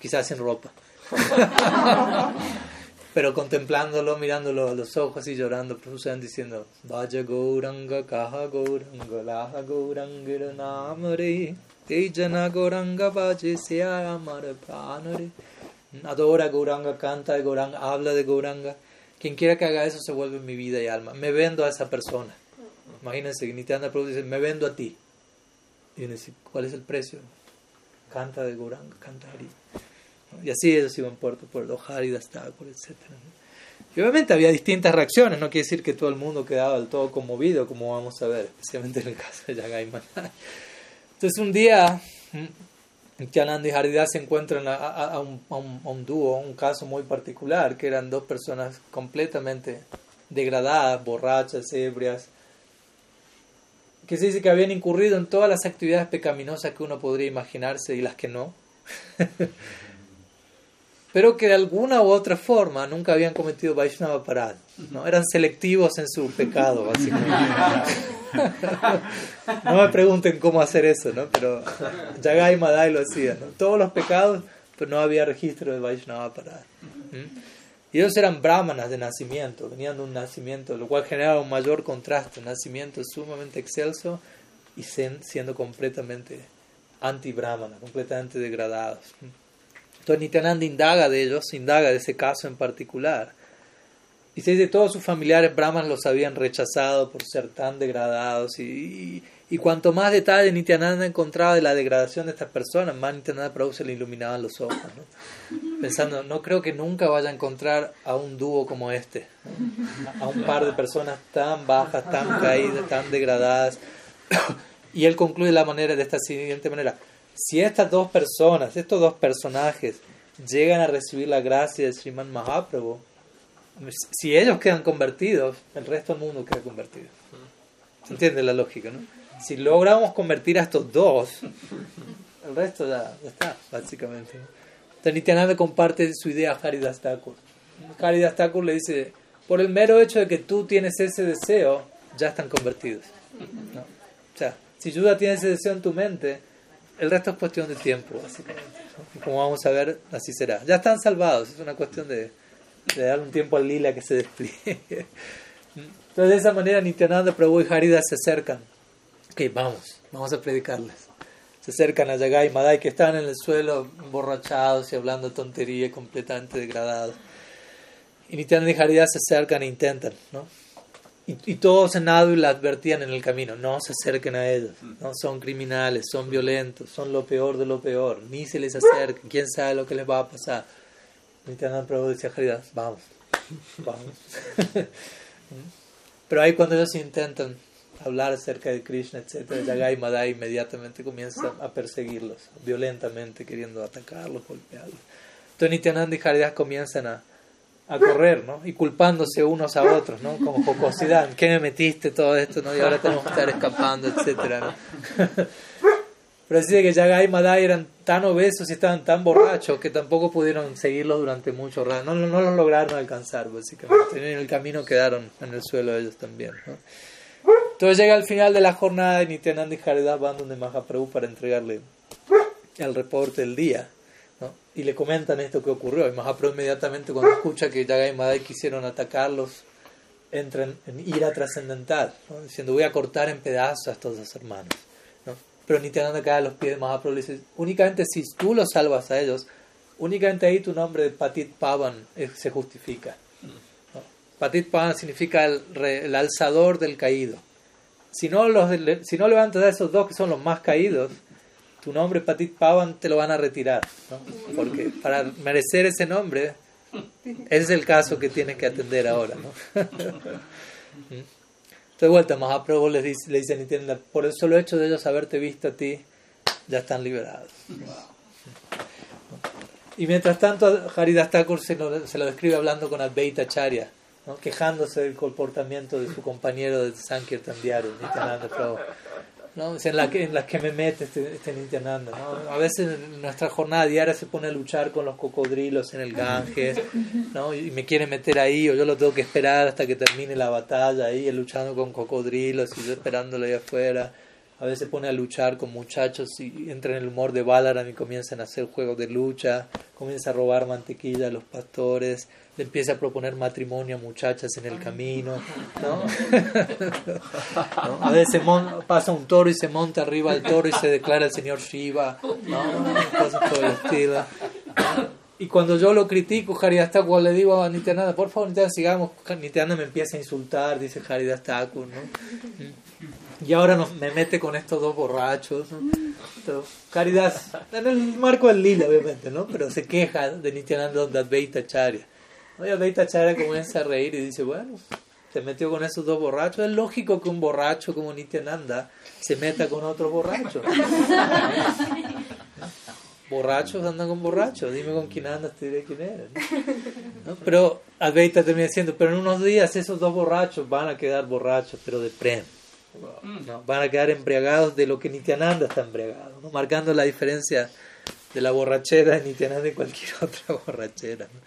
Quizás sin ropa. Pero contemplándolo, mirándolo a los ojos y llorando, pues diciendo, Vaja Gauranga Kaha Gauranga Laha Gauranga Namare Tejana Gauranga Vaje Amara Pranare Adora Gauranga, canta de Gauranga, habla de Gauranga. Quien quiera que haga eso se vuelve mi vida y alma. Me vendo a esa persona. Imagínense Nityananda Prabhu dice, me vendo a ti. Y dice, ¿cuál es el precio? Canta de Gauranga, canta Hari. Y así ellos iban por, por los Haridas por etc. Y obviamente había distintas reacciones, no quiere decir que todo el mundo quedaba del todo conmovido, como vamos a ver, especialmente en el caso de Yagai Entonces un día, Nityananda y Haridas se encuentran a, a, un, a un dúo, un caso muy particular, que eran dos personas completamente degradadas, borrachas, ebrias, que se dice que habían incurrido en todas las actividades pecaminosas que uno podría imaginarse y las que no. Pero que de alguna u otra forma nunca habían cometido Vaishnava Parad. ¿no? Eran selectivos en su pecado, básicamente. no me pregunten cómo hacer eso, ¿no? pero Jagai Madai lo hacía. ¿no? Todos los pecados, pero no había registro de Vaishnava Parad. Y ellos eran brahmanas de nacimiento, venían de un nacimiento, lo cual generaba un mayor contraste, nacimiento sumamente excelso y siendo completamente anti-brahmana, completamente degradados. Entonces Nityananda indaga de ellos, indaga de ese caso en particular. Y se dice todos sus familiares brahmanas los habían rechazado por ser tan degradados y, y cuanto más detalle Nityananda encontraba de la degradación de estas personas, más Nityananda Prabhu se le iluminaban los ojos. Pensando, no creo que nunca vaya a encontrar a un dúo como este, a un par de personas tan bajas, tan caídas, tan degradadas. Y él concluye la manera de esta siguiente manera. Si estas dos personas, estos dos personajes, llegan a recibir la gracia de Sriman Mahaprabhu, si ellos quedan convertidos, el resto del mundo queda convertido. ¿Se entiende la lógica, no? si logramos convertir a estos dos, el resto ya, está, básicamente. Entonces comparte su idea a Haridas Thakur. Haridas Thakur le dice, por el mero hecho de que tú tienes ese deseo, ya están convertidos. O sea, si Yuda tiene ese deseo en tu mente, el resto es cuestión de tiempo, básicamente. Como vamos a ver, así será. Ya están salvados, es una cuestión de, dar un tiempo al lila que se despliegue. Entonces, de esa manera, Nityananda, Prabhu y Haridas se acercan vamos, vamos a predicarles. Se acercan a Yagai y Madai que están en el suelo emborrachados y hablando tontería, completamente degradados. Y Nityananda y Haridasa se acercan e intentan, ¿no? Y, y todos en Adu la advertían en el camino, no se acerquen a ellos, no son criminales, son violentos, son lo peor de lo peor, ni se les acerquen, quién sabe lo que les va a pasar. Nityananda Prabhu decía Haridas, vamos, vamos. Pero ahí cuando ellos intentan hablar acerca de Krishna, etc., Yagai Madai inmediatamente comienza a perseguirlos violentamente, queriendo atacarlos, golpearlos. Entonces Nityananda y Haridas comienzan a, a correr, ¿no? Y culpándose unos a otros, ¿no? Como jocosidad, ¿qué me metiste todo esto, no? Y ahora tenemos que estar escapando, etcétera, ¿no? Pero así que Yagai y Madai eran tan obesos y estaban tan borrachos que tampoco pudieron seguirlos durante mucho rato. No, no, no los lograron alcanzar, básicamente. En el camino quedaron en el suelo ellos también, ¿no? Entonces llega al final de la jornada y Nityananda y Haridas van donde Mahaprabhu para entregarle el reporte del día. Y le comentan esto que ocurrió. Y Mahaprabhu inmediatamente cuando escucha que Yagai y Madai quisieron atacarlos, entra en, ira trascendental, diciendo voy a cortar en pedazos a estos dos hermanos. ¿no? pero Nityananda cae a los pies de Mahaprabhu y dice, únicamente si tú los salvas a ellos, únicamente ahí tu nombre de Patit Pavan se justifica. Patit Pavan significa el, alzador del caído. Si no, los, si no levantas a esos dos que son los más caídos, tu nombre Patit Pavan te lo van a retirar. Porque para merecer ese nombre, ese es el caso que tienes que atender ahora. ¿no? De vuelta, Mahaprabhu le dice, le dice por el solo hecho de ellos haberte visto a ti, ya están liberados. Y mientras tanto, Haridas Thakur se lo, se lo describe hablando con Advaita Charya, quejándose del comportamiento de su compañero de Sankirtan Diario, Nityananda Prabhu. ¿No? En, la que, en las que me mete este, este. ¿no? A veces en nuestra jornada diaria se pone a luchar con los cocodrilos en el Ganges ¿no? y me quiere meter ahí o yo lo tengo que esperar hasta que termine la batalla ahí, luchando con cocodrilos y yo esperándolo ahí afuera. A veces se pone a luchar con muchachos y entra en el humor de Balaram y comienzan a hacer juegos de lucha, comienza a robar mantequilla a los pastores le empieza a proponer matrimonio a muchachas en el camino, ¿no? A veces pasa un toro y se monta arriba del toro y se declara el señor Shiva, ¿no? Y cuando yo lo critico, Haridas le digo a Nityananda, por favor, Nityananda, sigamos. Nityananda me empieza a insultar, dice Haridas Thakur, ¿no? Y ahora me mete con estos dos borrachos. ¿no? Caridad, en el marco del lila, obviamente, ¿no? Pero se queja de Nityananda Advaita Charya. Oye, Beita Chara comienza a reír y dice, bueno, se metió con esos dos borrachos. Es lógico que un borracho como Nityananda se meta con otro borracho. borrachos andan con borrachos. Dime con quién andas, te diré quién eres. ¿No? Pero Advaita termina diciendo, pero en unos días esos dos borrachos van a quedar borrachos, pero de prem. ¿no? Van a quedar embriagados de lo que Nityananda está embriagado, ¿no? marcando la diferencia de la borrachera de Nityananda y cualquier otra borrachera. ¿no?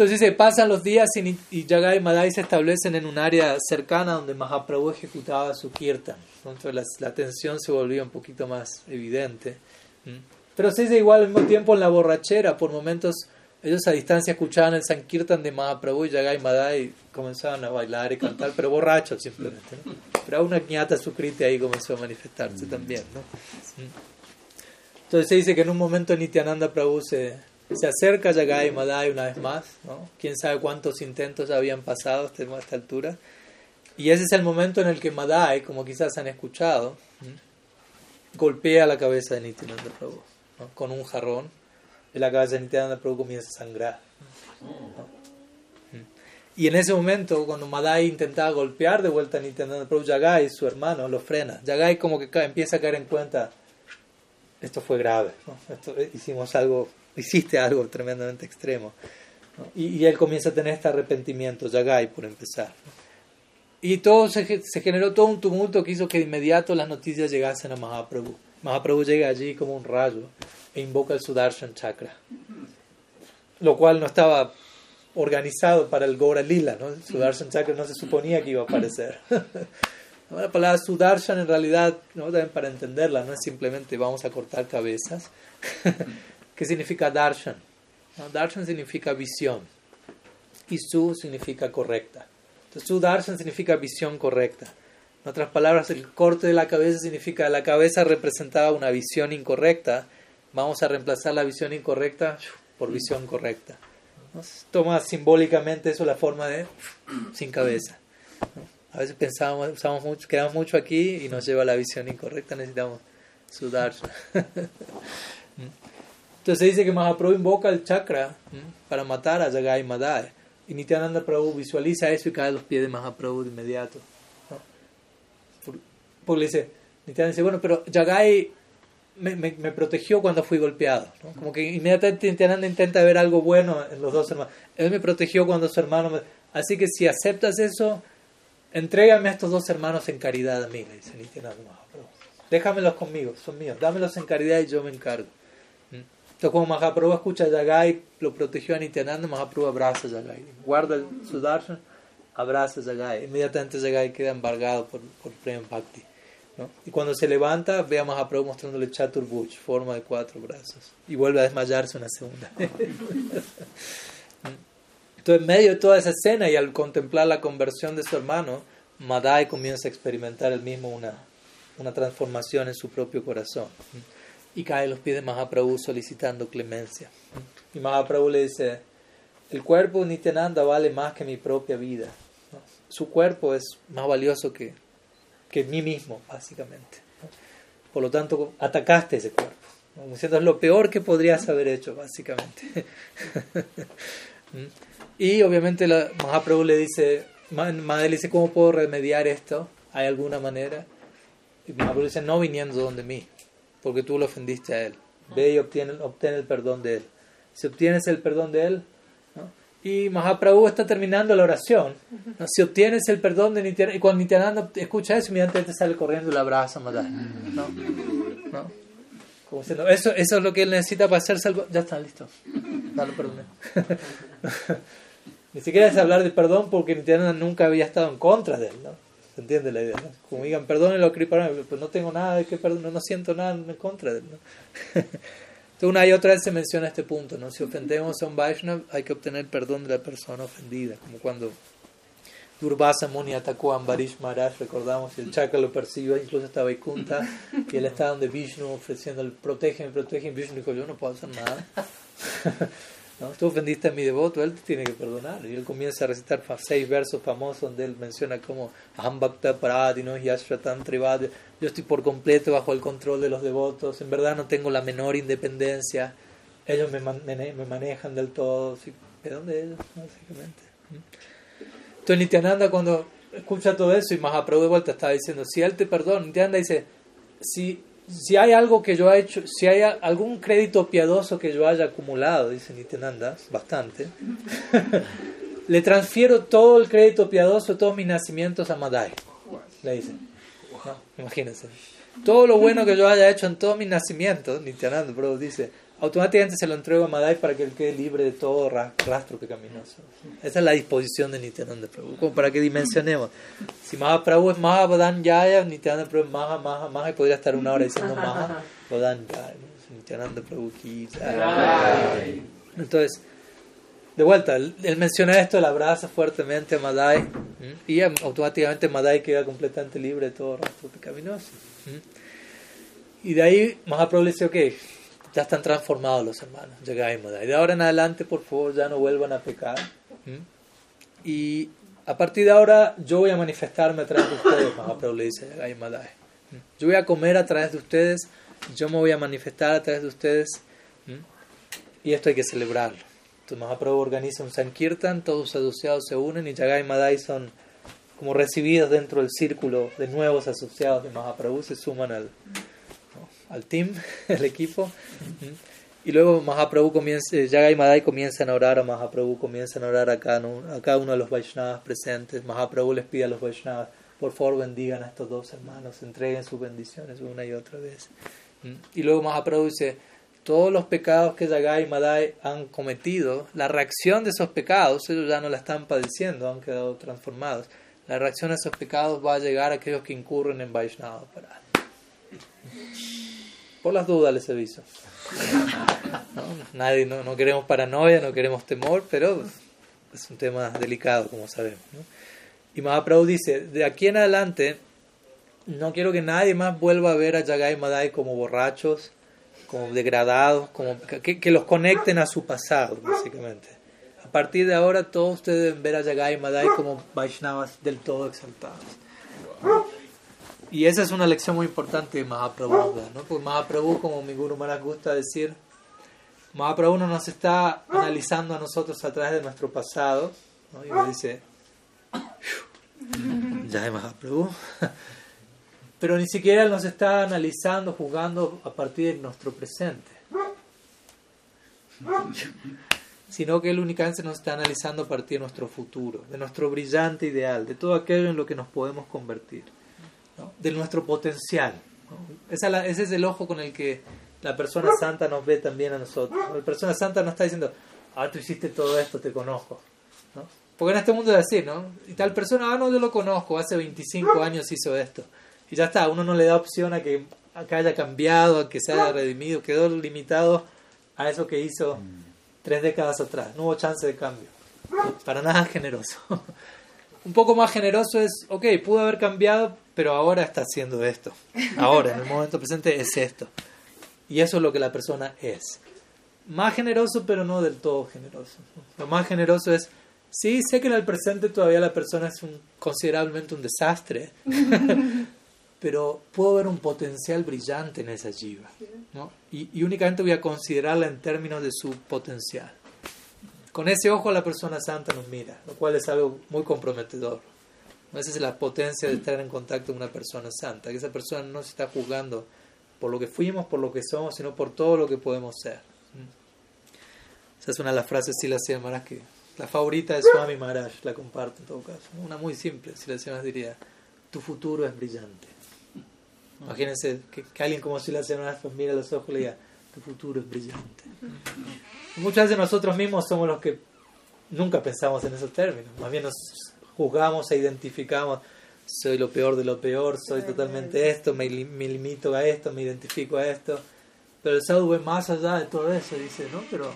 Entonces se pasan los días y, y Yagai y Madai se establecen en un área cercana donde Mahaprabhu ejecutaba su kirtan. Entonces la, la, tensión se volvía un poquito más evidente. Pero se dice igual al mismo tiempo en la borrachera. Por momentos ellos a distancia escuchaban el Sankirtan de Mahaprabhu y Yagai Madai comenzaban a bailar y cantar, pero borrachos simplemente. Pero una ñata sukriti ahí comenzó a manifestarse también. ¿no? Entonces se dice que en un momento Nityananda Prabhu se se acerca Yagai Madai una vez más, ¿no? Quién sabe cuántos intentos habían pasado hasta esta altura. Y ese es el momento en el que Madai, como quizás han escuchado, golpea la cabeza de Nityananda Prabhu con un jarrón. Y la cabeza de Nityananda Prabhu comienza a sangrar. Y en ese momento, cuando Madai intentaba golpear de vuelta a Nityananda Prabhu, Yagai, su hermano, lo frena. Yagai como que empieza a caer en cuenta, esto fue grave, esto, hicimos algo hiciste algo tremendamente extremo. Y, él comienza a tener este arrepentimiento, Yagai, por empezar. Y todo se, se, generó todo un tumulto que hizo que de inmediato las noticias llegasen a Mahaprabhu. Mahaprabhu llega allí como un rayo e invoca el Sudarshan Chakra, lo cual no estaba organizado para el Gora Lila, ¿no? El Sudarshan Chakra no se suponía que iba a aparecer. La palabra Sudarshan en realidad, ¿no? También para entenderla, no es simplemente vamos a cortar cabezas, ¿Qué significa darshan? Darshan significa visión y su significa correcta. Entonces, su darshan significa visión correcta. En otras palabras, el corte de la cabeza significa la cabeza representaba una visión incorrecta. Vamos a reemplazar la visión incorrecta por visión correcta. Toma simbólicamente eso la forma de sin cabeza. A veces pensamos, usamos mucho, quedamos mucho aquí y nos lleva a la visión incorrecta. Necesitamos su darshan. Entonces se dice que Mahaprabhu invoca el chakra para matar a Jagai Madai. Y Nityananda Prabhu visualiza eso y cae a los pies de Mahaprabhu de inmediato. Porque le dice, Nityananda dice, bueno, pero Jagai me, me, me protegió cuando fui golpeado. Como que inmediatamente Nityananda intenta ver algo bueno en los dos hermanos. Él me protegió cuando su hermano me... Así que si aceptas eso, entrégame a estos dos hermanos en caridad a mí, le dice Nityananda Mahaprabhu. Déjamelos conmigo, son míos. Dámelos en caridad y yo me encargo. Entonces, como Mahaprabhu escucha a Yagai, lo protegió a Nityananda, Mahaprabhu abraza a Yagai. Guarda su darshan, abraza a Yagai. Inmediatamente Yagai queda embargado por, por Prem Bhakti. ¿no? Y cuando se levanta, ve a Mahaprabhu mostrándole Chaturbuch, forma de cuatro brazos. Y vuelve a desmayarse una segunda. Entonces, en medio de toda esa escena y al contemplar la conversión de su hermano, Madai comienza a experimentar el mismo una, una transformación en su propio corazón. Y cae los pies de Mahaprabhu solicitando clemencia. Y Mahaprabhu le dice, el cuerpo Nityananda vale más que mi propia vida. Su cuerpo es más valioso que, que mí mismo, básicamente. Por lo tanto, atacaste ese cuerpo. Diciendo, es lo peor que podrías haber hecho, básicamente. y obviamente la, Mahaprabhu le dice, Madre le dice, ¿cómo puedo remediar esto? ¿Hay alguna manera? Y Mahaprabhu dice, no viniendo donde mí, porque tú lo ofendiste a él. Ve y obtiene, obtén el perdón de él. Si obtienes el perdón de él, y Mahaprabhu está terminando la oración. Si obtienes el perdón de Nityananda, y cuando Nityananda escucha eso, inmediatamente sale corriendo y la abraza Madai. ¿No? ¿No? Como diciendo, eso, eso es lo que él necesita para hacerse algo. Ya está, listo. Dale perdón. Ni siquiera es hablar de perdón porque Nityananda nunca había estado en contra de él. ¿no? ¿Se entiende la idea? Como digan, perdónenlo pues no tengo nada de que perdonar, no siento nada en contra de él. Entonces, una y otra vez se menciona este punto, ¿no? Si ofendemos a un Vaishnav, hay que obtener perdón de la persona ofendida, como cuando Durvasa Muni atacó a Ambarish Maharaj, recordamos, y el Chakra lo percibe, incluso estaba Vaikunta, y él está donde Vishnu ofreciendo, protege, protege, y Vishnu dijo, yo no puedo hacer nada. ¿No? Tú ofendiste a mi devoto, él te tiene que perdonar. Y él comienza a recitar seis versos famosos donde él menciona como. Yo estoy por completo bajo el control de los devotos. En verdad no tengo la menor independencia. Ellos me, me manejan del todo. ¿De dónde ellos? Básicamente. Entonces Nityananda cuando escucha todo eso y Mahaprabhu de vuelta está diciendo, si él te perdona, Nityananda dice, si si hay algo que yo he hecho, si hay algún crédito piadoso que yo haya acumulado, dice Nityananda, bastante, le transfiero todo el crédito piadoso, todos mis nacimientos a Madai. Le dice. Imagínense. Todo lo bueno que yo haya hecho en todos mis nacimientos, Nityananda bro, dice, automáticamente se lo entrego a Madai para que él quede libre de todo rastro que caminó. Esa es la disposición de Nityananda Prabhu, como para que dimensionemos. Si Mahaprabhu es Mahabhadan Yaya, Nityananda Prabhu es Maha, Maha, Maha, y podría estar una hora diciendo Maha Badan Yaya. Nityananda Prabhu Entonces, de vuelta, él, menciona esto, él abraza fuertemente a Madai, y automáticamente Madai queda completamente libre de todo rastro pecaminoso. Y de ahí Mahaprabhu le dice, ok, ya están transformados los hermanos, Y de ahora en adelante, por favor, ya no vuelvan a pecar. Y a partir de ahora, yo voy a manifestarme a través de ustedes, Mahaprabhu le dice Yagai Yo voy a comer a través de ustedes, yo me voy a manifestar a través de ustedes. Y esto hay que celebrarlo. Entonces Mahaprabhu organiza un Sankirtan, todos los asociados se unen y Yagai Madai son como recibidos dentro del círculo de nuevos asociados de Mahaprabhu, se suman al, al team, el equipo. Y luego Mahaprabhu comienza, Yagai Madai comienzan a orar a Mahaprabhu, comienzan a orar a cada, a cada uno de los Vaishnavas presentes. Mahaprabhu les pide a los Vaishnavas, por favor bendigan a estos dos hermanos, entreguen sus bendiciones una y otra vez. Y luego Mahaprabhu dice, todos los pecados que Yagai y Madai han cometido, la reacción de esos pecados, ellos ya no la están padeciendo, han quedado transformados. La reacción a esos pecados va a llegar a aquellos que incurren en Vaishnava por las dudas les aviso. ¿No? Nadie, no, no, queremos paranoia, no queremos temor, pero es un tema delicado, como sabemos. Y Mahaprabhu dice, de aquí en adelante, no quiero que nadie más vuelva a ver a Yagai Madai como borrachos, como degradados, como que, que, los conecten a su pasado, básicamente. A partir de ahora, todos ustedes deben ver a Yagai Madai como Vaishnavas del todo exaltados. Y esa es una lección muy importante de Mahaprabhu, ¿no? Porque Mahaprabhu, como mi Guru Maharaj gusta decir, Mahaprabhu no nos está analizando a nosotros a través de nuestro pasado, ¿no? Y me dice, ya es Mahaprabhu. Pero ni siquiera nos está analizando, juzgando a partir de nuestro presente. Sino que Él únicamente nos está analizando a partir de nuestro futuro, de nuestro brillante ideal, de todo aquello en lo que nos podemos convertir de nuestro potencial. ese es el ojo con el que la persona santa nos ve también a nosotros. La persona santa no está diciendo, ah, tú hiciste todo esto, te conozco. ¿no? Porque en este mundo es así, ¿no? Y tal persona, ah, no, yo lo conozco, hace 25 años hizo esto. Y ya está, uno no le da opción a que, a que haya cambiado, a que se haya redimido, quedó limitado a eso que hizo tres décadas atrás. No hubo chance de cambio. Para nada generoso. Un poco más generoso es, ok, pudo haber cambiado, pero ahora está haciendo esto. Ahora, en el momento presente, es esto. Y eso es lo que la persona es. Más generoso, pero no del todo generoso. Lo más generoso es, sí, sé que en el presente todavía la persona es un, considerablemente un desastre, pero puedo ver un potencial brillante en esa jiva. ¿no? Y, y únicamente voy a considerarla en términos de su potencial. Con ese ojo la persona santa nos mira, lo cual es algo muy comprometedor. Esa es la potencia de estar en contacto con una persona santa, que esa persona no se está juzgando por lo que fuimos, por lo que somos, sino por todo lo que podemos ser. Esa es una de las frases de Silas Maharaj que la favorita de Swami Maharaj, la comparto en todo caso. Una muy simple, Silas Maharaj diría, tu futuro es brillante. Imagínense que, alguien como Silas Maharaj pues mira los ojos y le diga, tu futuro es brillante. muchas veces nosotros mismos somos los que nunca pensamos en esos términos, más bien nos juzgamos e identificamos, soy lo peor de lo peor, soy totalmente esto, me, me limito a esto, me identifico a esto. Pero el sadhu ve más allá de todo eso dice, no, pero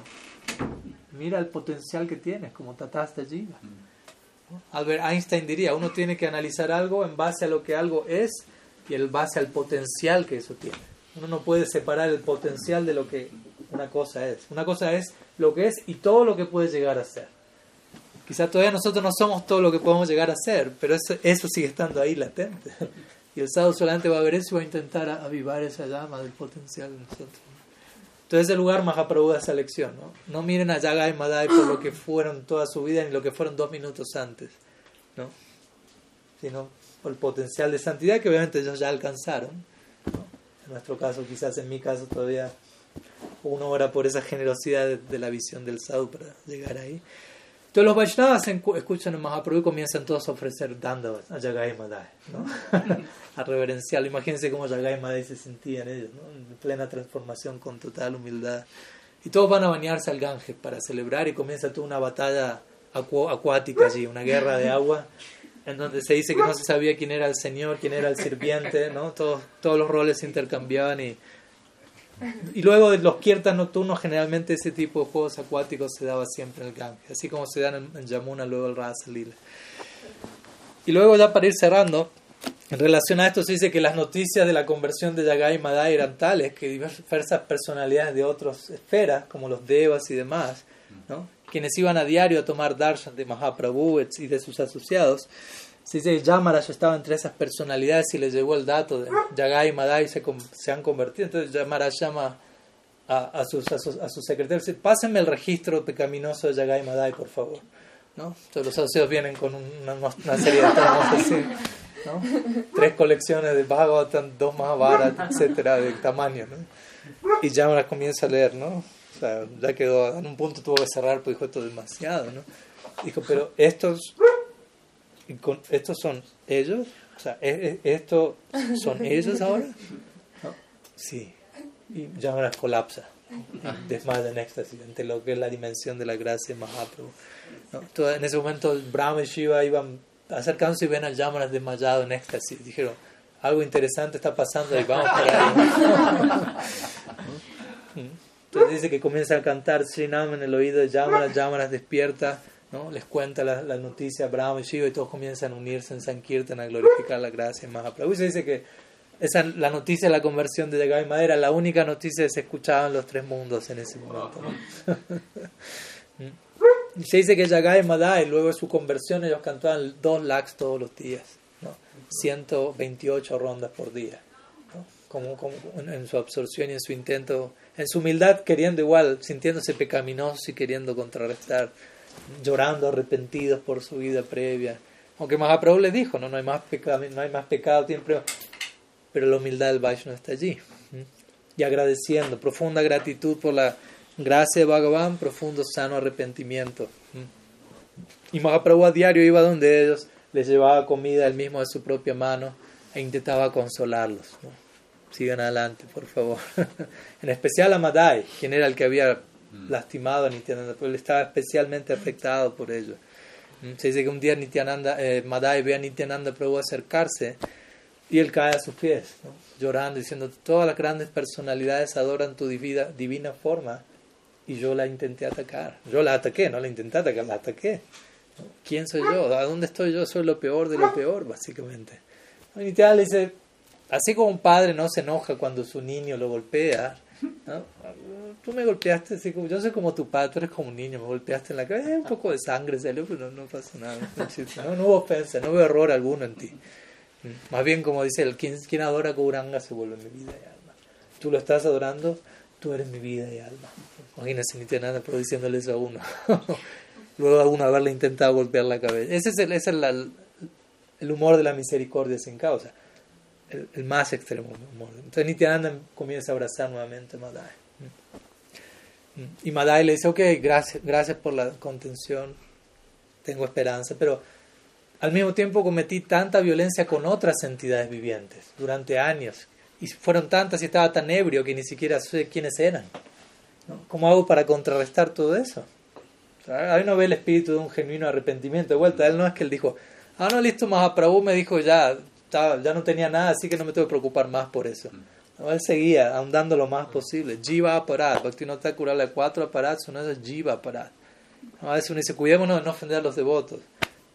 mira el potencial que tienes como tataste allí. Albert Einstein diría, uno tiene que analizar algo en base a lo que algo es y en base al potencial que eso tiene. Uno no puede separar el potencial de lo que una cosa es. Una cosa es lo que es y todo lo que puede llegar a ser. Quizás todavía nosotros no somos todo lo que podemos llegar a ser, pero eso, eso sigue estando ahí latente. Y el sábado solamente va a ver eso y va a intentar avivar esa llama del potencial de nosotros. Entonces, ese lugar Mahaprabhu da esa lección. ¿no? no miren a Yagai Madai por lo que fueron toda su vida ni lo que fueron dos minutos antes, ¿no? sino por el potencial de santidad que obviamente ellos ya alcanzaron. En nuestro caso, quizás en mi caso, todavía uno ora por esa generosidad de, la visión del sadhu para llegar ahí. Entonces los Vaishnavas escuchan en Mahaprabhu y comienzan todos a ofrecer dando a Yagai Madai, ¿no? a reverenciarlo. Imagínense cómo Yagai Madai se sentían ellos, ¿no? en plena transformación con total humildad. Y todos van a bañarse al Ganges para celebrar y comienza toda una batalla acuática allí, una guerra de agua, en donde se dice que no se sabía quién era el señor, quién era el sirviente, ¿no? todos, todos los roles se intercambiaban y y luego de los kiertas nocturnos, generalmente ese tipo de juegos acuáticos se daba siempre en el Ganges, así como se dan en, Yamuna luego el Rasa Lila. Y luego ya para ir cerrando, en relación a esto se dice que las noticias de la conversión de Yagai y Madai eran tales que diversas personalidades de otras esferas, como los Devas y demás, quienes iban a diario a tomar darshan de Mahaprabhu y de sus asociados, se dice que Yamaraj estaba entre esas personalidades y le llegó el dato de Yagai y Madai se, se han convertido. Entonces Yamaraj llama a, a, sus, a sus secretarios dice, pásenme el registro pecaminoso de Yagai y Madai, por favor. ¿no? Entonces los asociados vienen con una, serie de tomos así. ¿no? Tres colecciones de Bhagavatam, dos más baratas, etcétera, de tamaño. ¿no? Y Yamaraj comienza a leer, ¿no? O sea, ya quedó, en un punto tuvo que cerrar, pues dijo, esto es demasiado, ¿no? Dijo, pero estos con, ¿Estos son ellos? O sea, ¿esto son ellos ahora? Sí. Y ya ahora colapsa. Desmaya en éxtasis ante lo que es la dimensión de la gracia de Mahaprabhu. ¿no? en ese momento Brahma y Shiva iban acercándose y ven al Yamana desmayado en éxtasis. Dijeron, algo interesante está pasando y vamos para ahí. Entonces dice que comienza a cantar Srinam en el oído de Yamana, Yamana despierta ¿no? les cuenta la, la noticia Brahma y Shiva y todos comienzan a unirse en Sankirtan a glorificar la gracia de Mahaprabhu. Y se dice que esa, la noticia de la conversión de Yagai Madera, la única noticia que se escuchaba en los tres mundos en ese momento. y se dice que Yagai Madai, luego de su conversión, ellos cantaban dos lakhs todos los días, ¿no? 128 rondas por día. Como, como, en su absorción y en su intento, en su humildad, queriendo igual, sintiéndose pecaminosos y queriendo contrarrestar llorando arrepentidos por su vida previa. Aunque Mahaprabhu le dijo, no, no hay más pecado, no hay más pecado, siempre, pero la humildad del Vaishnava está allí. Y agradeciendo, profunda gratitud por la gracia de Bhagavan, profundo sano arrepentimiento. Y Mahaprabhu a diario iba donde ellos, les llevaba comida él mismo de su propia mano e intentaba consolarlos. Sigan adelante, por favor. en especial a Madai, quien era el que había Mm. lastimado a Nityananda, pero él estaba especialmente afectado por ello. Mm, se dice que un día Nityananda, eh, Madai ve a Nityananda Prabhu acercarse y él cae a sus pies, llorando, diciendo, todas las grandes personalidades adoran tu divina, divina forma y yo la intenté atacar. Yo la ataqué, no la intenté atacar, la ataqué. ¿Quién soy yo? ¿A dónde estoy yo? Soy lo peor de lo peor, básicamente. Nityananda le dice, así como un padre no se enoja cuando su niño lo golpea, ¿no? Tú me golpeaste, así como, yo soy como tu padre, tú eres como un niño, me golpeaste en la cabeza, un poco de sangre salió, pero no, no pasa nada, no, no hubo ofensa, no hubo error alguno en ti. Más bien, como dice el quien, quien adora a Gauranga se vuelve mi vida y alma. Tú lo estás adorando, tú eres mi vida y alma. Imagínense Nityananda produciéndole eso a uno. Luego a uno haberle intentado golpear la cabeza. Ese es el, ese es el, el humor de la misericordia sin causa. El, el más extremo humor. Entonces Nityananda comienza a abrazar nuevamente a Madai. Y Madai le dice, ok, gracias, gracias por la contención, tengo esperanza, pero al mismo tiempo cometí tanta violencia con otras entidades vivientes durante años. Y fueron tantas y estaba tan ebrio que ni siquiera sé quiénes eran. ¿Cómo hago para contrarrestar todo eso? ahí no ve el espíritu de un genuino arrepentimiento. De vuelta, él no es que él dijo, ah, no, listo, Mahaprabhu me dijo ya, ya no tenía nada, así que no me tengo que preocupar más por eso. Él seguía ahondando lo más posible. Jiva aparat, Bhakti no está curarle cuatro aparats, uno es Jiva aparat. A veces uno dice, cuidémonos de no ofender a los devotos.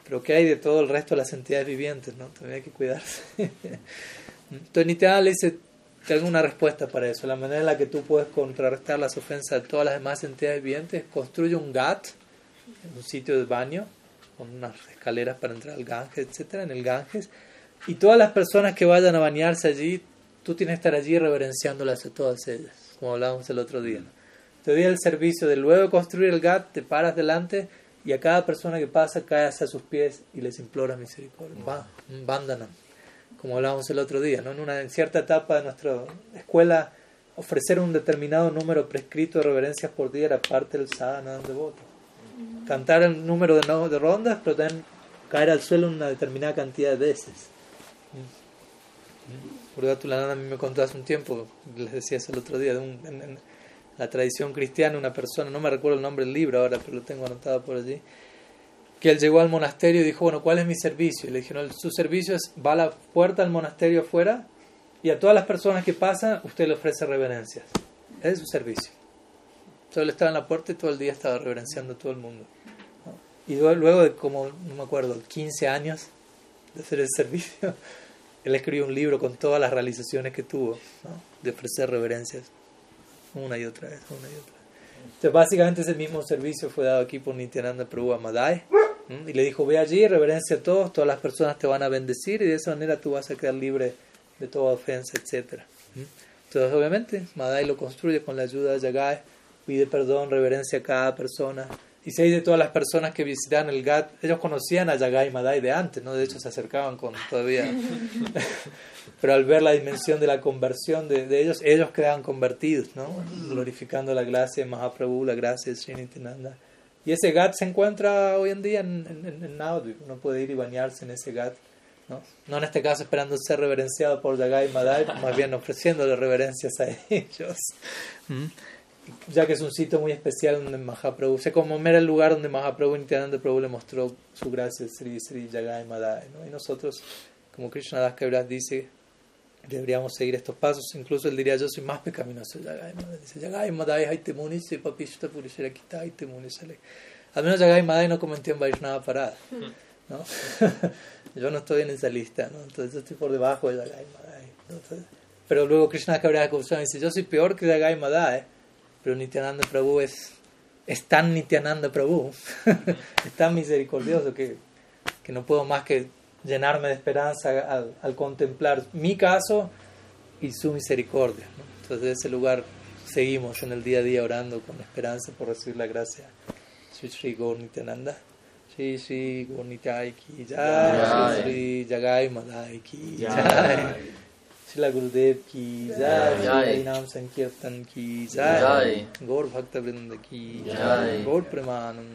Pero ¿qué hay de todo el resto de las entidades vivientes? ¿no? También hay que cuidarse. Entonces Nityananda le dice, tengo una respuesta para eso. La manera en la que tú puedes contrarrestar las ofensas de todas las demás entidades vivientes, construye un gat, un sitio de baño, con unas escaleras para entrar al Ganges, etcétera, en el Ganges. Y todas las personas que vayan a bañarse allí, tú tienes que estar allí reverenciándolas a todas ellas, como hablábamos el otro día. Te doy el servicio de luego construir el gat, te paras delante y a cada persona que pasa caes a sus pies y les implora misericordia. Bandana, como hablábamos el otro día, ¿no? en una cierta etapa de nuestra escuela, ofrecer un determinado número prescrito de reverencias por día era parte del sadhana devoto. Cantar el número de, de rondas, pero también caer al suelo una determinada cantidad de veces. Tú la a mí me contó hace un tiempo, les decías el otro día, de un, la tradición cristiana, una persona, no me recuerdo el nombre del libro ahora, pero lo tengo anotado por allí, que él llegó al monasterio y dijo, bueno, ¿cuál es mi servicio? Y le dijeron, su servicio es, va a la puerta del monasterio afuera y a todas las personas que pasan, usted le ofrece reverencias. Ese es su servicio. Solo él estaba en la puerta y todo el día estaba reverenciando a todo el mundo. Y luego de como, no me acuerdo, 15 años de hacer el servicio, él escribió un libro con todas las realizaciones que tuvo, de ofrecer reverencias una y otra vez, una y otra. Entonces, básicamente ese mismo servicio fue dado aquí por Nityananda Prabhu a Madai. Y le dijo, ve allí, reverencia a todos, todas las personas te van a bendecir y de esa manera tú vas a quedar libre de toda ofensa, etc. Entonces, obviamente, Madai lo construye con la ayuda de Yagai, pide perdón, reverencia a cada persona. Y seis de todas las personas que visitan el GAT, ellos conocían a Yagai y Madai de antes, ¿no? De hecho, se acercaban con todavía pero al ver la dimensión de la conversión de, de ellos, ellos quedan convertidos, ¿no? glorificando la gracia de Mahaprabhu, la gracia de Srinitinanda. Y ese gat se encuentra hoy en día en, en, en Uno puede ir y bañarse en ese gat. ¿no? no en este caso esperando ser reverenciado por Yagai y Madai, más bien ofreciéndole reverencias a ellos. ¿Mm? Ya que es un sitio muy especial donde Mahaprabhu, o sea, como era el lugar donde Mahaprabhu Nityananda Prabhu le mostró su gracia Sri Sri Yagai Madai. ¿no? Y nosotros, como Krishna Das Kairat dice, deberíamos seguir estos pasos. Incluso él diría, yo soy más pecaminoso. Dice, Yagai Madai Haite Muni, se papishta purishera kita Haite Muni sale. Al menos Yagai Madai no cometió en Vaishnava parada. ¿no? yo no estoy en esa lista, ¿no? entonces yo estoy por debajo de Yagai Madai. Entonces, pero luego Krishna Kaviraj Goswami dice, yo soy peor que Yagai Madai, pero Nityananda Prabhu es, es tan Nityananda Prabhu, es tan misericordioso que, que no puedo más que llenarme de esperanza al, contemplar mi caso y su misericordia. Entonces, de ese lugar seguimos en el día a día orando con esperanza por recibir la gracia. Sri Sri Gornitananda. Sri Sri Gornitai ki jai. Sri Jagai Madai ki jai. Srila Gurudev ki jai. Nam Sankirtan ki jai. Gaur Bhakta Vrinda ki jai. Gaur Premanam.